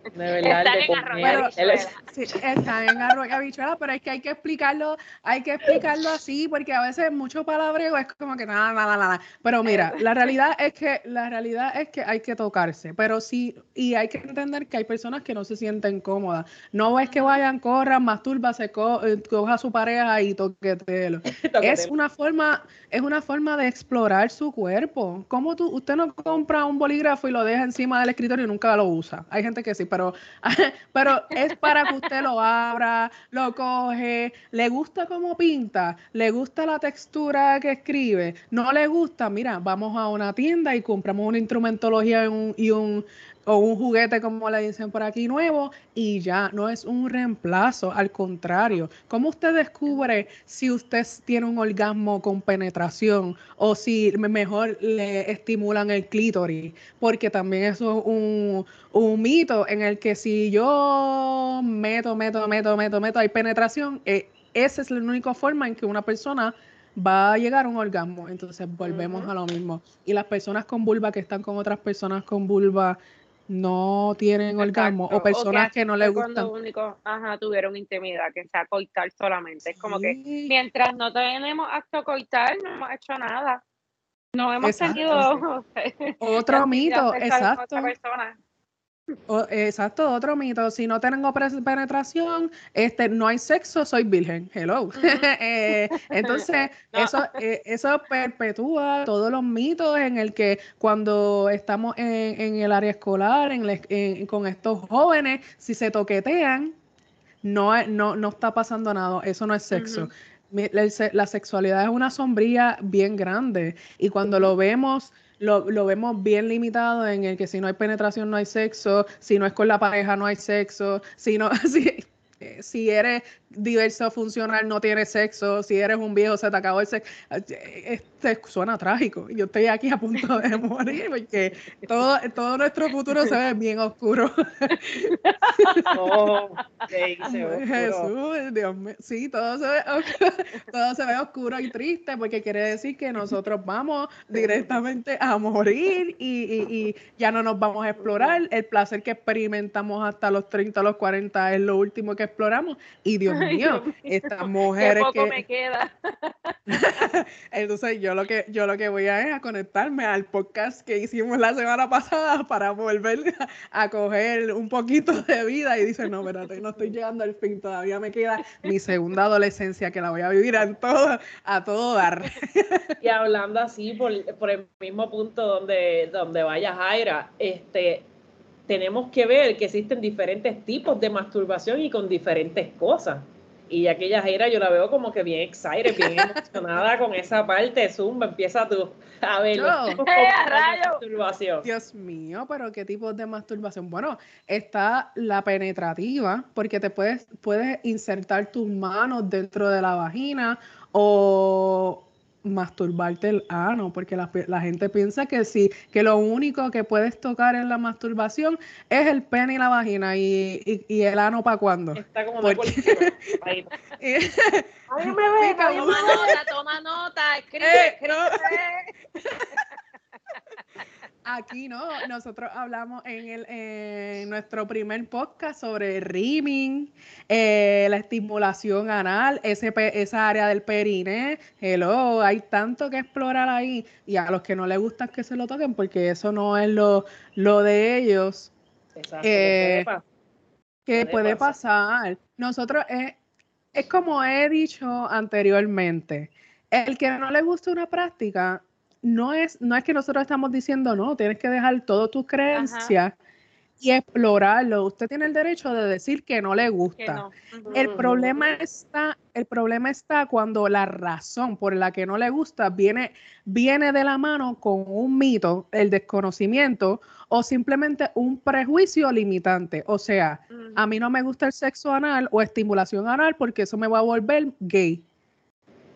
Speaker 3: De verdad, están en arroz
Speaker 2: sí, están en arroz habichuela, pero es que hay que explicarlo, hay que explicarlo así, porque a veces mucho palabreo es como que nada, nada, nada. Pero mira, la realidad es que, la realidad es que hay que tocarse, pero sí, y hay que entender que hay personas que no se sienten cómodas. No es que vayan, corran, masturba, se eh, coja a su pareja y toquetelo. es una forma, es una forma de explorar su cuerpo. ¿Cómo tú, usted no compra un bolígrafo y lo deja encima del escritorio y nunca lo usa? Hay gente que sí, pero, pero es para que usted lo abra, lo coge, le gusta cómo pinta, le gusta la textura que escribe, no le gusta, mira, vamos a una tienda y compramos una instrumentología y un, o un juguete, como le dicen por aquí, nuevo, y ya no es un reemplazo, al contrario. ¿Cómo usted descubre si usted tiene un orgasmo con penetración o si mejor le estimulan el clítoris? Porque también eso es un, un mito en el que si yo meto, meto, meto, meto, meto, hay penetración, eh, esa es la única forma en que una persona va a llegar a un orgasmo. Entonces volvemos a lo mismo. Y las personas con vulva que están con otras personas con vulva no tienen orgasmo o personas que, no les gustan. Cuando
Speaker 3: único, ajá, tuvieron intimidad, que sea coital solamente. Es como que mientras no tenemos acto coital, no hemos hecho nada. No hemos tenido
Speaker 2: otro mito, exacto exacto, otro mito. Si no tengo penetración, este, no hay sexo, soy virgen. Hello. Eh, entonces, eso, eh, eso perpetúa todos los mitos en el que cuando estamos en, el área escolar, en, con estos jóvenes, si se toquetean, no, no, no está pasando nada. Eso no es sexo. la, sexualidad es una sombría bien grande y cuando lo vemos lo, lo, vemos bien limitado en el que si no hay penetración no hay sexo, si no es con la pareja no hay sexo, si no, si, eh, si eres diverso funcional no tienes sexo, si eres un viejo se te acabó el sexo, este suena trágico. Yo estoy aquí a punto de morir porque todo, todo nuestro futuro se ve bien oscuro. Oh, Jesús, Dios mío. Sí, todo se, ve oscuro, todo se ve oscuro y triste porque quiere decir que nosotros vamos directamente a morir y, y, y ya no nos vamos a explorar. El placer que experimentamos hasta los 30, los 40 es lo último que exploramos y Dios mío, estas mujeres
Speaker 3: Qué poco
Speaker 2: que...
Speaker 3: me queda.
Speaker 2: Entonces yo lo que yo lo que voy a es a conectarme al podcast que hicimos la semana pasada para volver a, coger un poquito de vida y dice, no, espérate, no estoy llegando al fin, todavía me queda mi segunda adolescencia que la voy a vivir a todo, a todo dar.
Speaker 1: Y hablando así por, por el mismo punto donde, donde vaya Jaira, este, tenemos que ver que existen diferentes tipos de masturbación y con diferentes cosas. Y aquella Jaira yo la veo como que bien excited, bien emocionada con esa parte. Zumba, empieza tú a ver
Speaker 2: Yo.
Speaker 3: ¡Eh,
Speaker 1: masturbación.
Speaker 2: Dios mío, pero qué tipo de masturbación. Bueno, está la penetrativa, porque te puedes, puedes insertar tus manos dentro de la vagina o masturbarte el ano, porque la, pe- la gente piensa que sí, que lo único que puedes tocar en la masturbación es el pene y la vagina y, y- y el ano para cuándo.
Speaker 1: Está como
Speaker 2: ¿Por
Speaker 1: de por encima. Ahí. Ay, me ve.
Speaker 3: Toma nota, toma nota, escribe,
Speaker 2: Eh,
Speaker 3: escribe.
Speaker 2: Aquí no, nosotros hablamos en, el, en nuestro primer podcast sobre rimming, eh, la estimulación anal, ese, esa área del perine. Hello, hay tanto que explorar ahí. Y a los que no les gusta que se lo toquen, porque eso no es lo, lo de ellos,
Speaker 1: Exacto,
Speaker 2: Eh,
Speaker 1: puede pasar.
Speaker 2: que
Speaker 1: Puede
Speaker 2: puede
Speaker 1: pasar.
Speaker 2: pasar. Nosotros, eh, es como he dicho anteriormente, el que no le gusta una práctica, no es, no es que nosotros estamos diciendo, no, tienes que dejar todas tus creencias y explorarlo. Usted tiene el derecho de decir que no le gusta.
Speaker 3: no.
Speaker 2: El problema está, el problema está cuando la razón por la que no le gusta viene, viene de la mano con un mito, el desconocimiento o simplemente un prejuicio limitante. O sea, a mí no me gusta el sexo anal o estimulación anal porque eso me va a volver gay.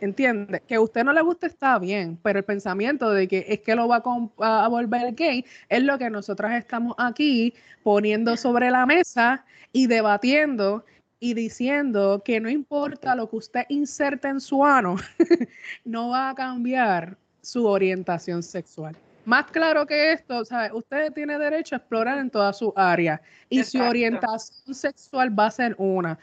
Speaker 2: ¿Entiende? Que a usted no le guste está bien, pero el pensamiento de que es que lo va a, a volver gay es lo que nosotras estamos aquí poniendo sobre la mesa y debatiendo y diciendo que no importa lo que usted inserte en su ano, no va a cambiar su orientación sexual. Más claro que esto, ¿sabe? usted tiene derecho a explorar en toda su área y su
Speaker 3: Exacto.
Speaker 2: orientación sexual va a ser una.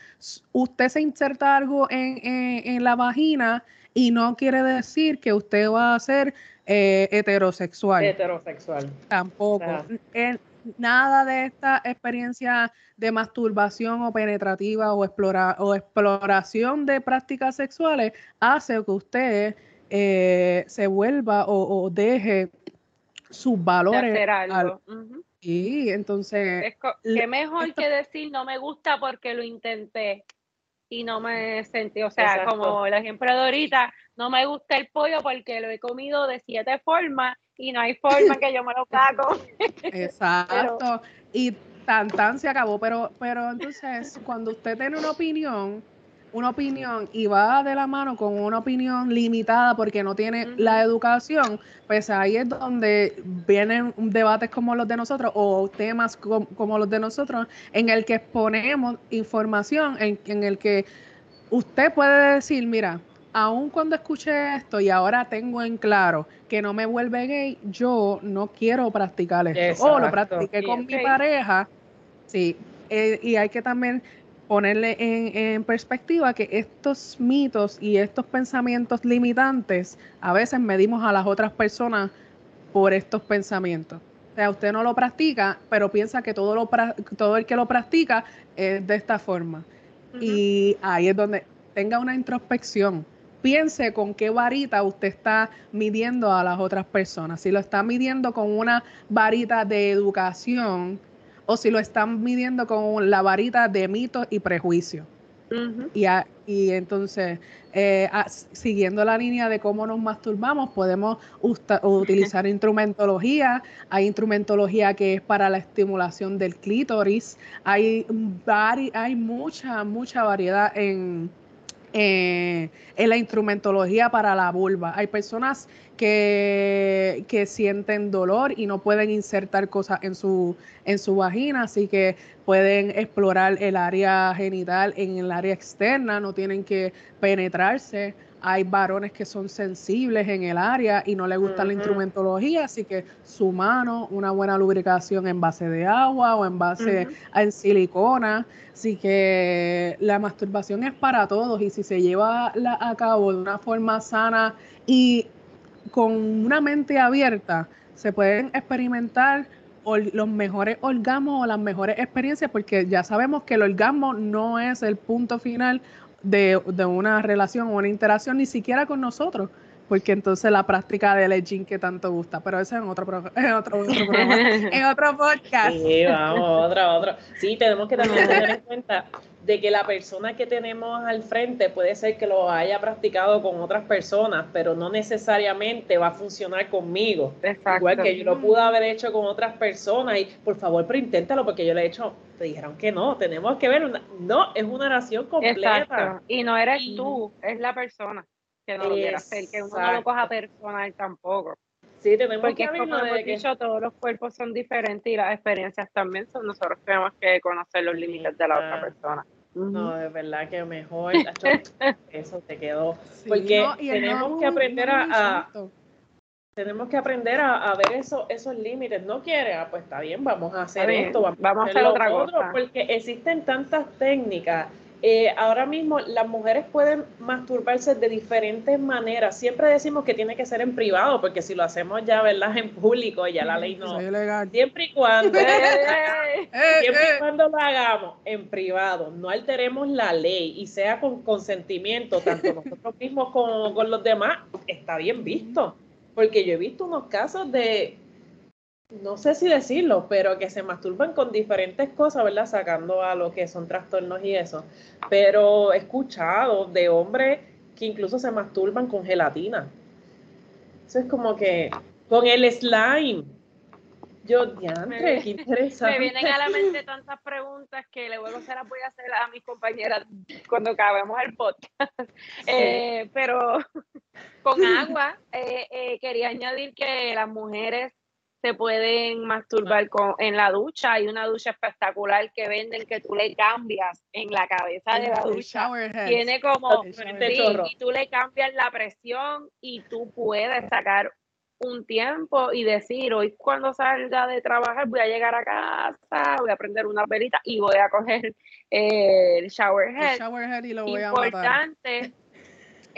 Speaker 2: Usted se inserta algo en, en- en la vagina y no quiere decir que usted va a ser eh, heterosexual.
Speaker 1: Heterosexual.
Speaker 2: Tampoco. En- nada de esta experiencia de masturbación o penetrativa o, explora- o exploración de prácticas sexuales hace que usted eh, se vuelva o, o deje sus
Speaker 3: de
Speaker 2: valores.
Speaker 3: hacer
Speaker 2: al-
Speaker 3: algo.
Speaker 2: Y entonces,
Speaker 3: qué mejor
Speaker 2: esto-
Speaker 3: que decir no me gusta porque lo intenté y no me sentí, o sea,
Speaker 1: Exacto.
Speaker 3: como el ejemplo de ahorita, no me gusta el pollo porque lo he comido de siete formas y no hay forma que yo me lo pueda comer.
Speaker 2: Exacto. Y tan tan se acabó. Pero, pero entonces, cuando usted tiene una opinión, una opinión y va de la mano con una opinión limitada porque no tiene la educación, pues ahí es donde vienen debates como los de nosotros o temas com- como los de nosotros en el que exponemos información en, en el que usted puede decir, mira, aun cuando escuché esto y ahora tengo en claro que no me vuelve gay, yo no quiero practicar esto. O lo practiqué con mi pareja. Sí, eh, y hay que también ponerle en, en perspectiva que estos mitos y estos pensamientos limitantes a veces medimos a las otras personas por estos pensamientos. O sea, usted no lo practica, pero piensa que todo, lo, todo el que lo practica es de esta forma. Y ahí es donde tenga una introspección. Piense con qué varita usted está midiendo a las otras personas. Si lo está midiendo con una varita de educación o si lo están midiendo con la varita de mitos y prejuicios. Y, a- y entonces, eh, a- siguiendo la línea de cómo nos masturbamos, podemos usta- utilizar instrumentología. Hay instrumentología que es para la estimulación del clítoris. Hay, vari- hay mucha, mucha variedad en, eh, en la instrumentología para la vulva. Hay personas que, que sienten dolor y no pueden insertar cosas en su, en su vagina, así que pueden explorar el área genital en el área externa, no tienen que penetrarse. Hay varones que son sensibles en el área y no les gusta la instrumentología, así que su mano, una buena lubricación en base de agua o en base en silicona, así que la masturbación es para todos y si se lleva a cabo de una forma sana y con una mente abierta, se pueden experimentar los mejores orgasmos o las mejores experiencias, porque ya sabemos que el orgasmo no es el punto final de, una relación o una interacción, ni siquiera con nosotros, porque entonces la práctica del edging que tanto gusta, pero eso es en otro, en otro, en otro podcast.
Speaker 1: Sí, vamos, otro, otro. Sí, tenemos que también tener en cuenta de que la persona que tenemos al frente puede ser que lo haya practicado con otras personas, pero no necesariamente va a funcionar conmigo. Igual que yo lo pude haber hecho con otras personas y por favor, pero inténtalo porque yo le he hecho, te dijeron que no, tenemos que ver, una, no, es una oración completa. Exacto.
Speaker 3: Y no eres tú, es la persona que no lo quiera hacer, que uno no lo coja personal tampoco.
Speaker 1: Sí, tenemos Porque
Speaker 3: que como hemos dicho, todos los cuerpos son diferentes y las experiencias también son. Nosotros tenemos que conocer los límites de la otra persona.
Speaker 1: No, de verdad que mejor eso te quedó. Porque tenemos que aprender a, tenemos que aprender a, ver eso, esos límites. No quiere, ah, pues está bien, vamos a hacer esto,
Speaker 3: vamos, a hacer, otra cosa.
Speaker 1: Porque existen tantas técnicas eh, ahora mismo las mujeres pueden masturbarse de diferentes maneras. Siempre decimos que tiene que ser en privado, porque si lo hacemos ya, ¿verdad? En público, ya la ley no. Siempre y cuando, siempre y cuando lo hagamos en privado, no alteremos la ley y sea con consentimiento, tanto nosotros mismos como con los demás, está bien visto. Porque yo he visto unos casos de no sé si decirlo, pero que se masturban con diferentes cosas, ¿verdad? Sacando a lo que son trastornos y eso. Pero he escuchado de hombres que incluso se masturban con gelatina. Eso es como que con el slime. Yo, diantre, qué interesante.
Speaker 3: Me vienen a la mente tantas preguntas que luego se las voy a hacer a mis compañeras cuando acabemos el podcast. Eh, pero con agua, eh, eh, quería añadir que las mujeres se pueden masturbar con, en la ducha. Hay una ducha espectacular que venden que tú le cambias en la cabeza de la ducha. Tiene como, y tú le cambias la presión y tú puedes sacar un tiempo y decir, hoy cuando salga de trabajar voy a llegar a casa, voy a prender una velita y voy a coger el shower head.
Speaker 2: y lo voy
Speaker 3: Importante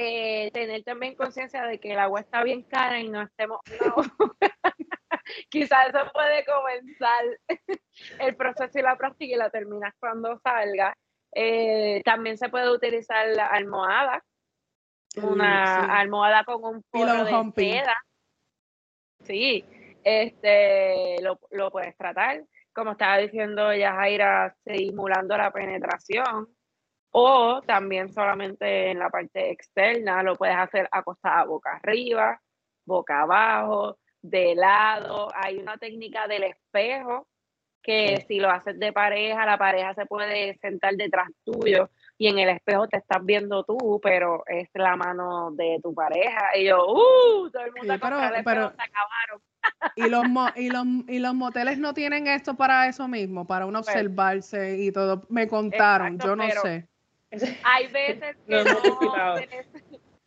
Speaker 3: eh, tener también conciencia de que el agua está bien cara y no estemos... quizás eso puede comenzar el proceso y la práctica y la terminas cuando salga. Eh, también se puede utilizar la almohada, una almohada con un polo de seda. Sí, este, lo, lo, puedes tratar, como estaba diciendo Yajaira, simulando la penetración. O también solamente en la parte externa, lo puedes hacer acostada boca arriba, boca abajo, de lado, hay una técnica del espejo que si lo haces de pareja, la pareja se puede sentar detrás tuyo y en el espejo te estás viendo tú, pero es la mano de tu pareja. Y yo, ¡uh! Todo el mundo sí, pero, se acabaron.
Speaker 2: Y los, y, los, y los moteles no tienen esto para eso mismo, para uno pues observarse y todo. Me contaron, yo no sé.
Speaker 3: Hay veces que no,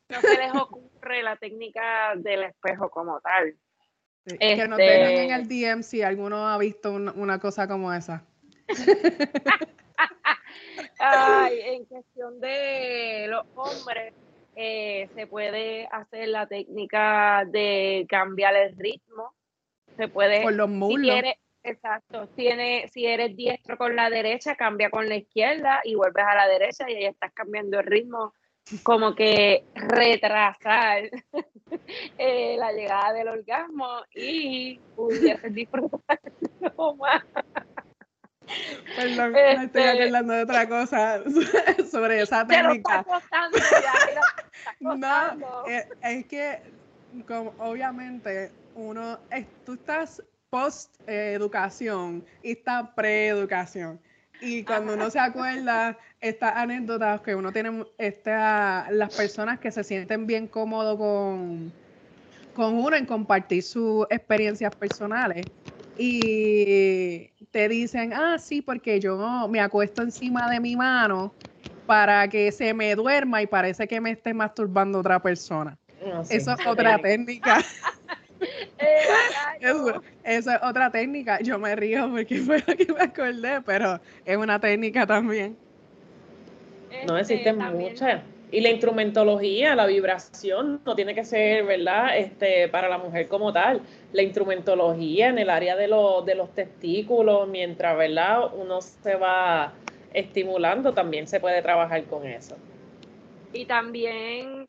Speaker 3: no se les ocurre la técnica del espejo como tal.
Speaker 2: Que nos dejen en el este DM si alguno ha visto una cosa como esa.
Speaker 3: Ay, en cuestión de los hombres, eh, se puede hacer la técnica de cambiar el ritmo. Se puede.
Speaker 2: Por los muslos.
Speaker 3: exacto. Tiene, si eres diestro con la derecha, cambia con la izquierda y vuelves a la derecha y ahí estás cambiando el ritmo como que retrasar eh, la llegada del orgasmo y pudieras disfrutar más.
Speaker 2: Perdón, me estoy este, acordando de otra cosa sobre esa técnica. no, es, es, que como, obviamente uno, es, tú estás post educación y está pre-educación. Y cuando uno se acuerda estas anécdotas que uno tiene, esta, las personas que se sienten bien cómodos con, con uno en compartir sus experiencias personales y te dicen, ah, sí, porque yo me acuesto encima de mi mano para que se me duerma y parece que me esté masturbando otra persona. Eso es otra técnica. eso, es otra técnica. Yo me río porque fue lo que me acordé, pero es una técnica también.
Speaker 1: No existen este, muchas. Y la instrumentología, la vibración, no tiene que ser, ¿verdad? Este, para la mujer como tal. La instrumentología en el área de, de los testículos, mientras, ¿verdad? Uno se va estimulando, también se puede trabajar con eso.
Speaker 3: Y también,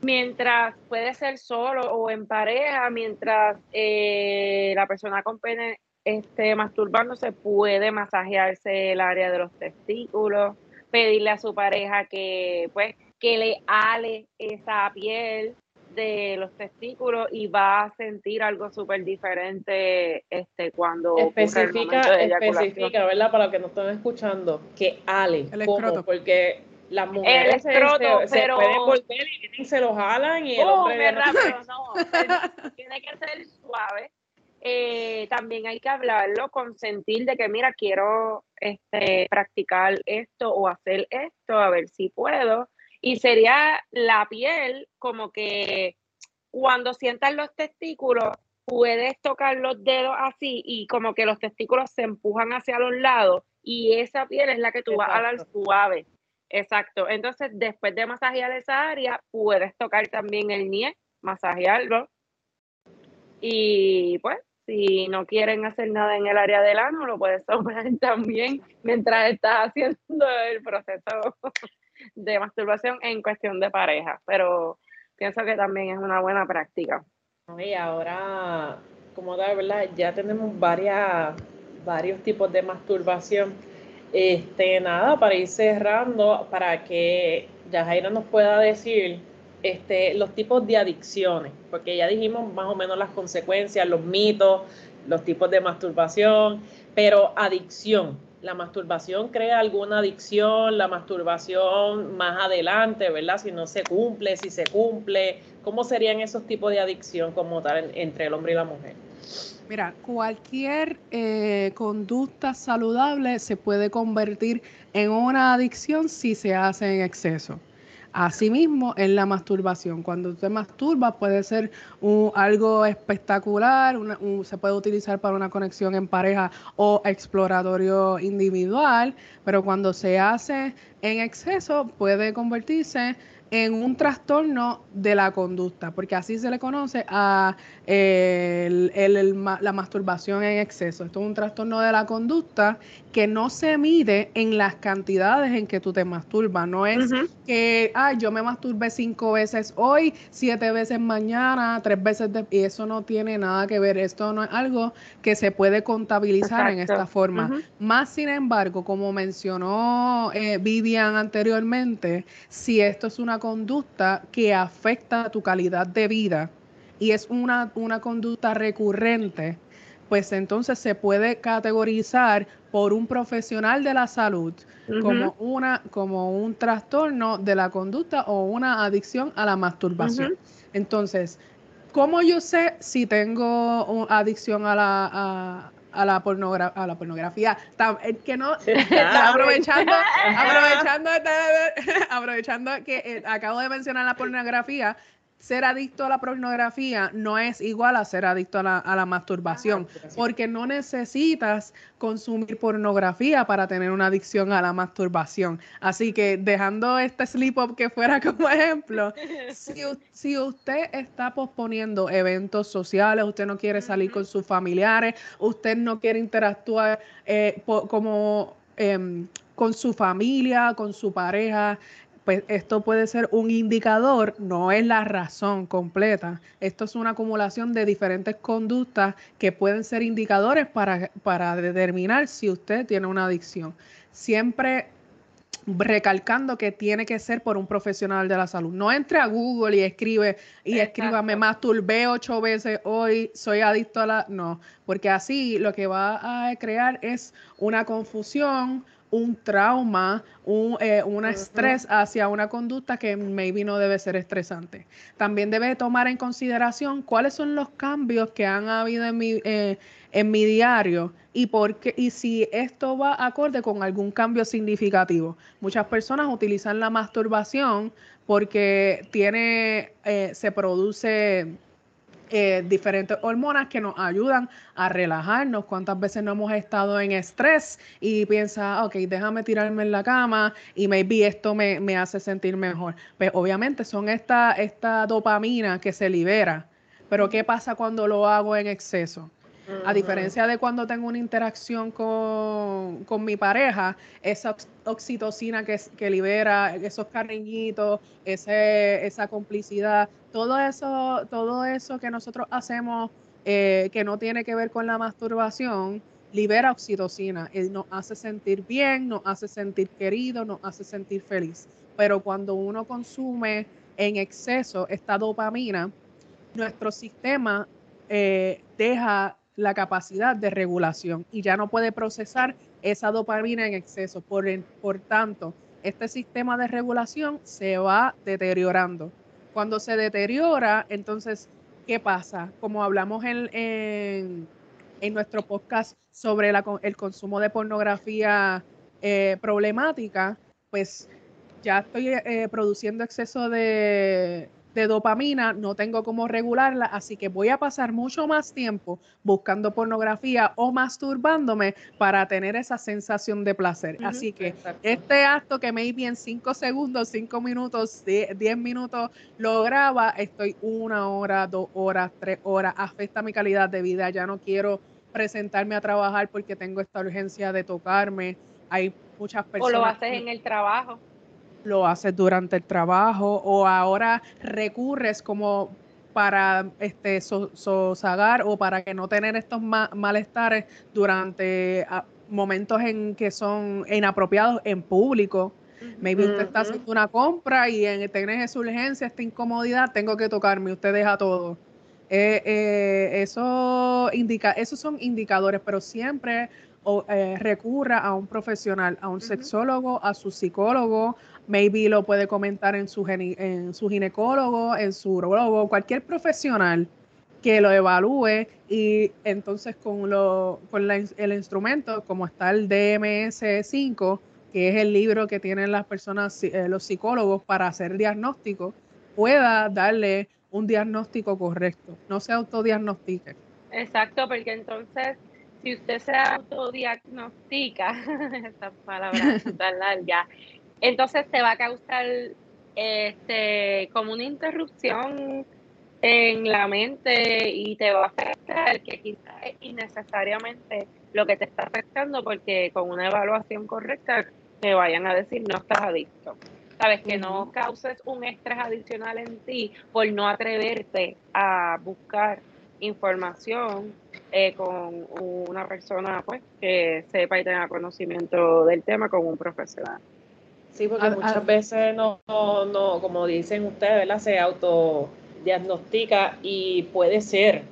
Speaker 3: mientras puede ser solo o en pareja, mientras eh, la persona con pene esté masturbándose, puede masajearse el área de los testículos, pedirle a su pareja que, pues, que le ale esa piel de los testículos y va a sentir algo súper diferente este cuando
Speaker 1: especifica especifica verdad para los que no están escuchando que ale el ¿cómo? porque las mujeres se, se, pueden volver y se los jalan y el oh, hombre
Speaker 3: no, tiene que ser suave eh, también hay que hablarlo consentir de que mira quiero este practicar esto o hacer esto a ver si puedo y sería la piel como que cuando sientas los testículos, puedes tocar los dedos así y como que los testículos se empujan hacia los lados y esa piel es la que tú vas a dar suave. Exacto. Entonces, después de masajear esa área, puedes tocar también el nie, masajearlo. Y pues, si no quieren hacer nada en el área del ano, lo puedes tomar también mientras estás haciendo el proceso de masturbación en cuestión de pareja, pero pienso que también es una buena práctica.
Speaker 1: Y ahora, como da, ¿verdad? Ya tenemos varias, varios tipos de masturbación. Este, nada, para ir cerrando, para que Yajaira nos pueda decir este, los tipos de adicciones, porque ya dijimos más o menos las consecuencias, los mitos, los tipos de masturbación, pero adicción, la masturbación crea alguna adicción, la masturbación más adelante, ¿verdad? Si no se cumple, si se cumple, ¿cómo serían esos tipos de adicción como tal entre el hombre y la mujer?
Speaker 2: Mira, cualquier eh, conducta saludable se puede convertir en una adicción si se hace en exceso. Asimismo, en la masturbación, cuando usted masturba puede ser algo espectacular, se puede utilizar para una conexión en pareja o exploratorio individual, pero cuando se hace en exceso puede convertirse en un trastorno de la conducta, porque así se le conoce a la masturbación en exceso. Esto es un trastorno de la conducta que no se mide en las cantidades en que tú te masturbas. No es que, ah, yo me masturbé cinco veces hoy, siete veces mañana, tres veces, de, y eso no tiene nada que ver. Esto no es algo que se puede contabilizar en esta forma. Más sin embargo, como mencionó eh, Vivian anteriormente, si esto es una conducta que afecta tu calidad de vida y es una, una conducta recurrente, pues entonces se puede categorizar por un profesional de la salud como, una, como un trastorno de la conducta o una adicción a la masturbación. Entonces, ¿cómo yo sé si tengo adicción a la, a, la, a la pornografía? que no, aprovechando, aprovechando, aprovechando que eh, acabo de mencionar la pornografía, ser adicto a la pornografía no es igual a ser adicto a la, masturbación, ah, porque no necesitas consumir pornografía para tener una adicción a la masturbación. Así que dejando este slip up que fuera como ejemplo, si, usted está posponiendo eventos sociales, usted no quiere salir con sus familiares, usted no quiere interactuar eh, como... Em, con su familia, con su pareja, pues esto puede ser un indicador, no es la razón completa. Esto es una acumulación de diferentes conductas que pueden ser indicadores para, para determinar si usted tiene una adicción. Siempre recalcando que tiene que ser por un profesional de la salud. No entre a Google y escribe y escriba me masturbé ocho veces hoy, soy adicto a la... No, porque así lo que va a crear es una confusión, un trauma, un eh, estrés hacia una conducta que maybe no debe ser estresante. También debe tomar en consideración cuáles son los cambios que han habido en mi, eh, en mi diario y, por y si esto va acorde con algún cambio significativo. Muchas personas utilizan la masturbación porque tiene, eh, se produce eh, diferentes hormonas que nos ayudan a relajarnos. ¿Cuántas veces no hemos estado en estrés y piensa, ok, déjame tirarme en la cama y maybe esto me, me hace sentir mejor? Pues obviamente son esta, esta dopamina que se libera. Pero ¿qué pasa cuando lo hago en exceso? A diferencia de cuando tengo una interacción con, mi pareja, esa oxitocina que, que libera, esos cariñitos, ese, esa complicidad, todo eso, todo eso que nosotros hacemos eh, que no tiene que ver con la masturbación, libera oxitocina y nos hace sentir bien, nos hace sentir querido, nos hace sentir feliz. Pero cuando uno consume en exceso esta dopamina, nuestro sistema eh, deja la capacidad de regulación y ya no puede procesar esa dopamina en exceso. Por, por tanto, este sistema de regulación se va deteriorando. Cuando se deteriora, entonces, ¿qué pasa? Como hablamos en, en, nuestro podcast sobre el consumo de pornografía eh, problemática, pues ya estoy eh, produciendo exceso de, de dopamina, no tengo cómo regularla, así que voy a pasar mucho más tiempo buscando pornografía o masturbándome para tener esa sensación de placer. así que este acto que maybe en 5 segundos, 5 minutos, 10 minutos lo graba, estoy una hora, dos horas, tres horas, afecta mi calidad de vida, ya no quiero presentarme a trabajar porque tengo esta urgencia de tocarme. Hay muchas personas.
Speaker 3: O lo haces en el trabajo
Speaker 2: lo haces durante el trabajo o ahora recurres como para este sosagar o para que no tener estos malestares durante ah, momentos en que son inapropiados en público. Maybe usted está haciendo una compra y en, tener esa urgencia, esta incomodidad, tengo que tocarme, usted deja todo. Eh, eh, eso indica, esos son indicadores, pero siempre eh, recurra a un profesional, a un sexólogo, a su psicólogo, maybe lo puede comentar en su, en su ginecólogo, en su urologo, cualquier profesional que lo evalúe y entonces con, lo, con el instrumento, como está el DMS5, que es el libro que tienen las personas, eh, los psicólogos para hacer diagnóstico, pueda darle un diagnóstico correcto, no se autodiagnostique.
Speaker 3: Exacto, porque entonces si usted se autodiagnostica, esta palabra tan larga, entonces te va a causar este como una interrupción en la mente y te va a afectar que quizás es innecesariamente lo que te está afectando porque con una evaluación correcta te vayan a decir no estás adicto. Sabes que no causes un estrés adicional en ti por no atreverte a buscar información eh, con una persona pues que sepa y tenga conocimiento del tema con un profesional.
Speaker 1: Sí, porque muchas veces no, no, como dicen ustedes, ¿verdad? Se autodiagnostica y puede ser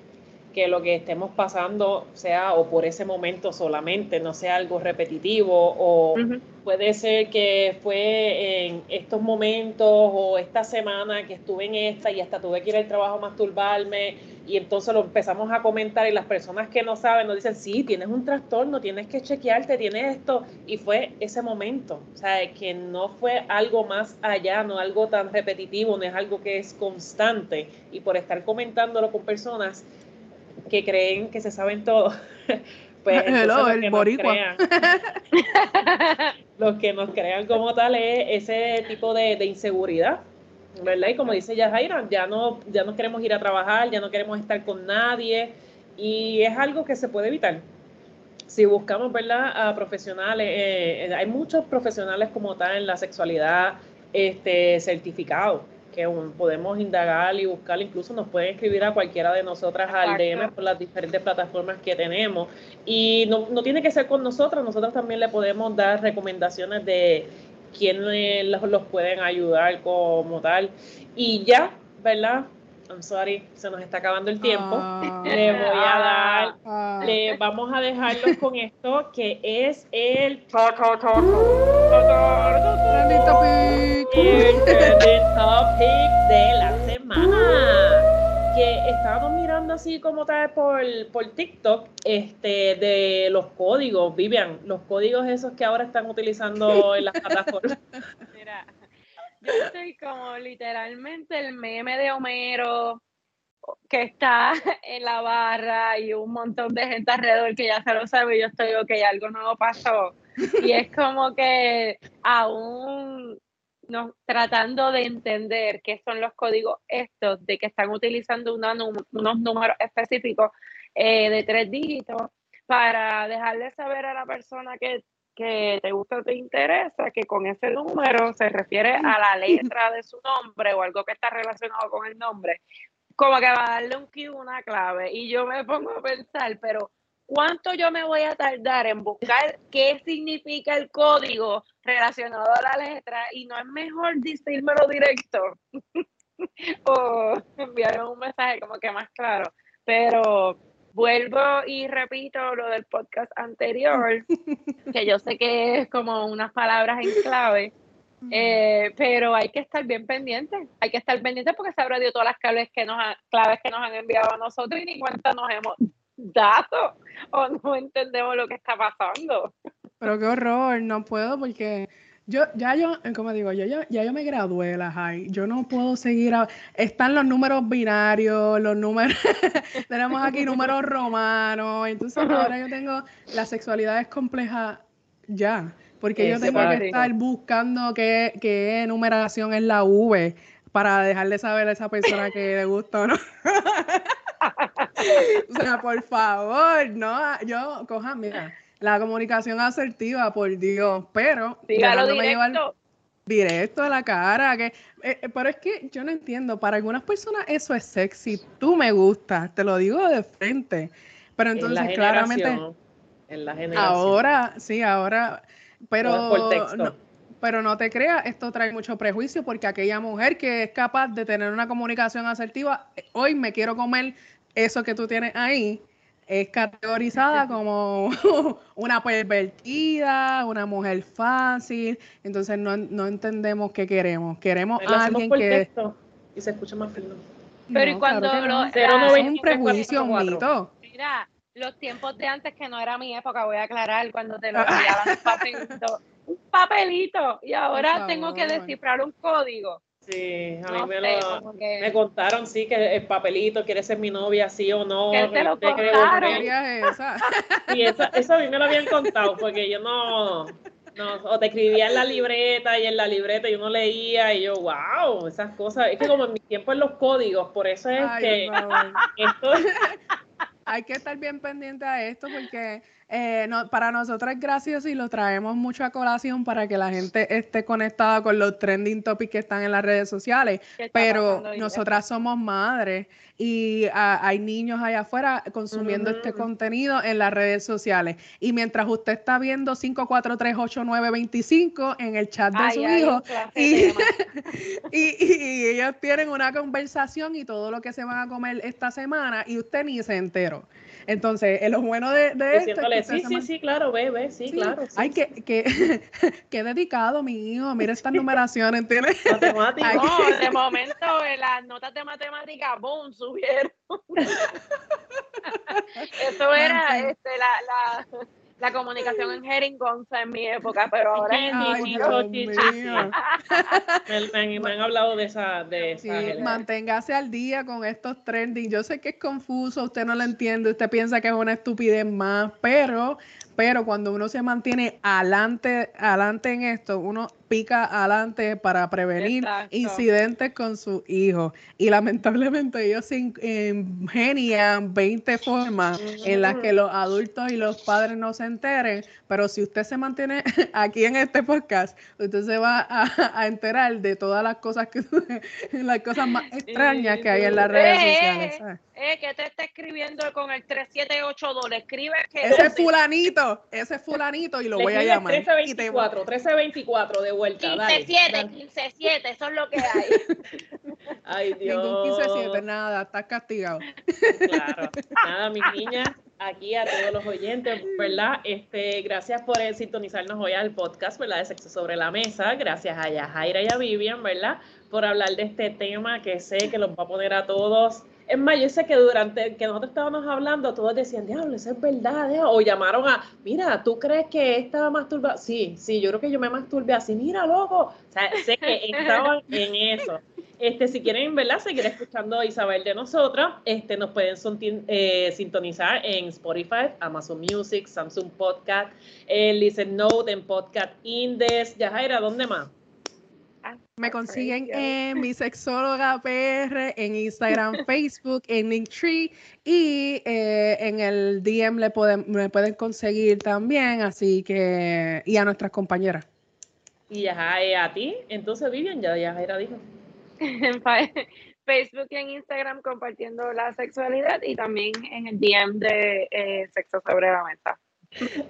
Speaker 1: que lo que estemos pasando sea o por ese momento solamente, no sea algo repetitivo o puede ser que fue en estos momentos o esta semana que estuve en esta y hasta tuve que ir al trabajo a masturbarme y entonces lo empezamos a comentar y las personas que no saben nos dicen, sí, tienes un trastorno, tienes que chequearte, tienes esto y fue ese momento, o sea, que no fue algo más allá, no algo tan repetitivo, no es algo que es constante. Y por estar comentándolo con personas que creen que se saben todo. pues los, que crean, los que nos crean como tal es ese tipo de, inseguridad, ¿verdad? Y como dice Yajaira, ya no, ya no queremos ir a trabajar, ya no queremos estar con nadie y es algo que se puede evitar. Si buscamos, ¿verdad? A profesionales, eh, hay muchos profesionales como tal en la sexualidad este, certificados que podemos indagar y buscar, incluso nos pueden escribir a cualquiera de nosotras al DM por las diferentes plataformas que tenemos. Y no, no tiene que ser con nosotros, nosotros también le podemos dar recomendaciones de quiénes los, los pueden ayudar como tal. Y ya, ¿verdad? I'm sorry, se nos está acabando el tiempo.
Speaker 2: Ah.
Speaker 1: Le voy a dar,
Speaker 2: Ah.
Speaker 1: le vamos a dejarlos con esto, que es el
Speaker 2: Trending topic.
Speaker 1: el trending topic de la semana. Que estábamos mirando así como tal por, por TikTok, este, de los códigos, Vivian, los códigos esos que ahora están utilizando en las plataformas.
Speaker 3: Mira, yo estoy como literalmente el meme de Homero que está en la barra y un montón de gente alrededor que ya se lo sabe y yo estoy, ok, algo nuevo pasó. Y es como que aún tratando de entender qué son los códigos estos, de que están utilizando una unos números específicos eh, de tres dígitos para dejarle saber a la persona que, que te gusta o te interesa que con ese número se refiere a la letra de su nombre o algo que está relacionado con el nombre. Como que va a darle un cue, una clave. Y yo me pongo a pensar, pero ¿cuánto yo me voy a tardar en buscar qué significa el código relacionado a la letra? Y no es mejor decírmelo directo o enviarme un mensaje como que más claro. Pero vuelvo y repito lo del podcast anterior, que yo sé que es como unas palabras en clave, eh, pero hay que estar bien pendiente, hay que estar pendiente porque sabrá Dios todas las claves que nos han, claves que nos han enviado a nosotros y ni cuenta nos hemos dado o no entendemos lo que está pasando.
Speaker 2: Pero qué horror, no puedo porque yo, ya yo, como digo, yo ya, ya yo me gradué de la high, yo no puedo seguir, a- están los números binarios, los números, tenemos aquí números romanos, entonces ahora yo tengo, la sexualidad es compleja ya, porque yo tengo que estar buscando qué, qué numeración es la V para dejarle saber a esa persona que le gusta o no. O sea, por favor, no, yo, coja, mira, la comunicación asertiva, por Dios, pero
Speaker 3: Dígalo
Speaker 2: llevar
Speaker 3: directo.
Speaker 2: a la cara, que, eh, eh, pero es que yo no entiendo, para algunas personas eso es sexy, tú me gustas, te lo digo de frente, pero
Speaker 1: En
Speaker 2: entonces claramente
Speaker 1: En la generación.
Speaker 2: ahora, sí, ahora, pero
Speaker 1: es por texto.
Speaker 2: no, pero no te creas, esto trae mucho prejuicio porque aquella mujer que es capaz de tener una comunicación asertiva, hoy me quiero comer eso que tú tienes ahí, es categorizada como una pervertida, una mujer fácil, entonces no, no entendemos qué queremos. Queremos a alguien
Speaker 1: por
Speaker 2: que...
Speaker 1: texto y se escucha más fino.
Speaker 3: Pero ¿y cuando
Speaker 2: claro que
Speaker 3: lo-. Cero
Speaker 2: Es un prejuicio, un mito.
Speaker 3: Mira, los tiempos de antes que no era mi época, voy a aclarar, cuando te lo enviaban un papelito, un papelito, y ahora tengo que descifrar un código.
Speaker 1: Sí, a mí
Speaker 3: No
Speaker 1: me,
Speaker 3: sé,
Speaker 1: lo,
Speaker 3: que-
Speaker 1: me contaron, sí, que el papelito, quiere ser mi novia, sí o no.
Speaker 3: Que te lo contaron.
Speaker 1: creo.
Speaker 2: ¿Qué es esa?
Speaker 1: Eso, eso a mí me lo habían contado, porque yo no, no, o te escribía en la libreta y en la libreta yo no leía y yo, wow, esas cosas. Es que como en mi tiempo en los códigos, por eso es
Speaker 2: Ay,
Speaker 1: que esto
Speaker 2: hay que estar bien pendiente a esto porque eh, no- para nosotros es gracioso y lo traemos mucho a colación para que la gente esté conectada con los trending topics que están en las redes sociales.
Speaker 3: ¿Qué está
Speaker 2: Pero nosotras somos madres y ah, hay niños allá afuera consumiendo este contenido en las redes sociales. Y mientras usted está viendo 5438925 en el chat de
Speaker 3: Ay,
Speaker 2: su
Speaker 3: ay,
Speaker 2: hijo, y- y ellos tienen una conversación y todo lo que se van a comer esta semana y usted ni se enteró. Entonces, eh, lo bueno de, de esto es que
Speaker 1: sí, sí, sí, claro, ve, ve, sí,
Speaker 2: Sí,
Speaker 1: claro. Sí,
Speaker 2: Ay, que, que, que dedicado, mi hijo. Mira estas numeraciones, ¿entiendes?
Speaker 1: Matemático.
Speaker 2: Ay,
Speaker 3: No, de momento eh, las notas de matemática, boom, subieron. Eso era este, la, la, la comunicación en jeringonza en mi época, pero ahora
Speaker 1: Ay,
Speaker 3: es
Speaker 2: Ay,
Speaker 1: sí,
Speaker 2: Dios
Speaker 1: sí,
Speaker 2: mío.
Speaker 1: sí. Me, me- han hablado de esa, de
Speaker 2: Sí,
Speaker 1: esa generación.
Speaker 2: manténgase al día con estos trending. Yo sé que es confuso, usted no lo entiende, usted piensa que es una estupidez más, pero, pero cuando uno se mantiene adelante, adelante en esto, uno pica adelante para prevenir
Speaker 3: Exacto.
Speaker 2: incidentes con su hijo. Y lamentablemente ellos se in- ingenian 20 formas en las que los adultos y los padres no se enteren, pero si usted se mantiene aquí en este podcast, usted se va a, a enterar de todas las cosas que las cosas más extrañas que hay en las redes sociales. ¿sabes?
Speaker 3: Eh, que te está escribiendo con el 378 dólares. Escribe que.
Speaker 2: Ese es fulanito, ese es fulanito y lo
Speaker 1: Le
Speaker 2: voy a llamar. Y te-
Speaker 1: 1324, 1324 de vuelta. dale.
Speaker 3: 15-7, 15-7, eso es lo que hay.
Speaker 1: Ay, Dios.
Speaker 2: Ningún 15-7, nada, estás castigado.
Speaker 1: Claro. Nada, mis niñas, aquí a todos los oyentes, ¿verdad? Este, gracias por eh, sintonizarnos hoy al podcast, ¿verdad? De Sexo sobre la Mesa. Gracias a Yajaira y a Vivian, ¿verdad? Por hablar de este tema que sé que los va a poner a todos. Es más, yo sé que durante que nosotros estábamos hablando, todos decían, diablo, eso es verdad, ¿eh?". o llamaron a, mira, ¿tú crees que esta masturba? Sí, sí, yo creo que yo me masturbé así, mira, loco. O sea, sé que estaban en eso. Este, si quieren, ¿verdad? Seguir escuchando a Isabel de nosotras, este, nos pueden eh, sintonizar en Spotify, Amazon Music, Samsung Podcast, eh, Listen Note, en Podcast Indes. Yajaira, ¿dónde más?
Speaker 2: Me consiguen en mi sexóloga PR, en Instagram, Facebook, en Linktree y eh, en el DM le pueden, me pueden conseguir también, así que, y a nuestras compañeras.
Speaker 1: Y Yajaira, a ti. Entonces, Vivian, ya Yajaira dijo.
Speaker 3: en fa- Facebook y en Instagram compartiendo la sexualidad y también en el DM de eh, Sexo sobre la Mesa.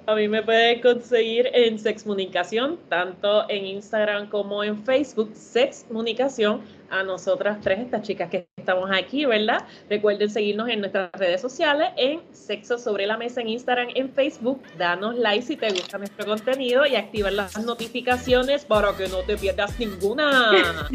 Speaker 1: A mí me pueden conseguir en Sexmunicación, tanto en Instagram como en Facebook, Sexmunicación, a nosotras tres, estas chicas que estamos aquí, ¿verdad? Recuerden seguirnos en nuestras redes sociales, en Sexo sobre la Mesa en Instagram, en Facebook. Danos like si te gusta nuestro contenido y activar las notificaciones para que no te pierdas ninguna.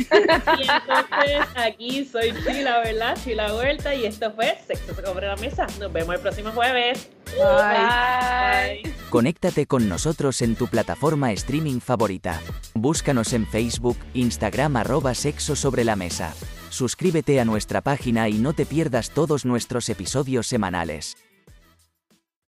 Speaker 1: Y entonces aquí soy Chila, ¿verdad? Chila Huerta y esto fue Sexo sobre la Mesa. Nos vemos el próximo jueves.
Speaker 2: Bye.
Speaker 3: Bye.
Speaker 4: Conéctate con nosotros en tu plataforma streaming favorita. Búscanos en Facebook, Instagram arroba sexo la mesa. Suscríbete a nuestra página y no te pierdas todos nuestros episodios semanales.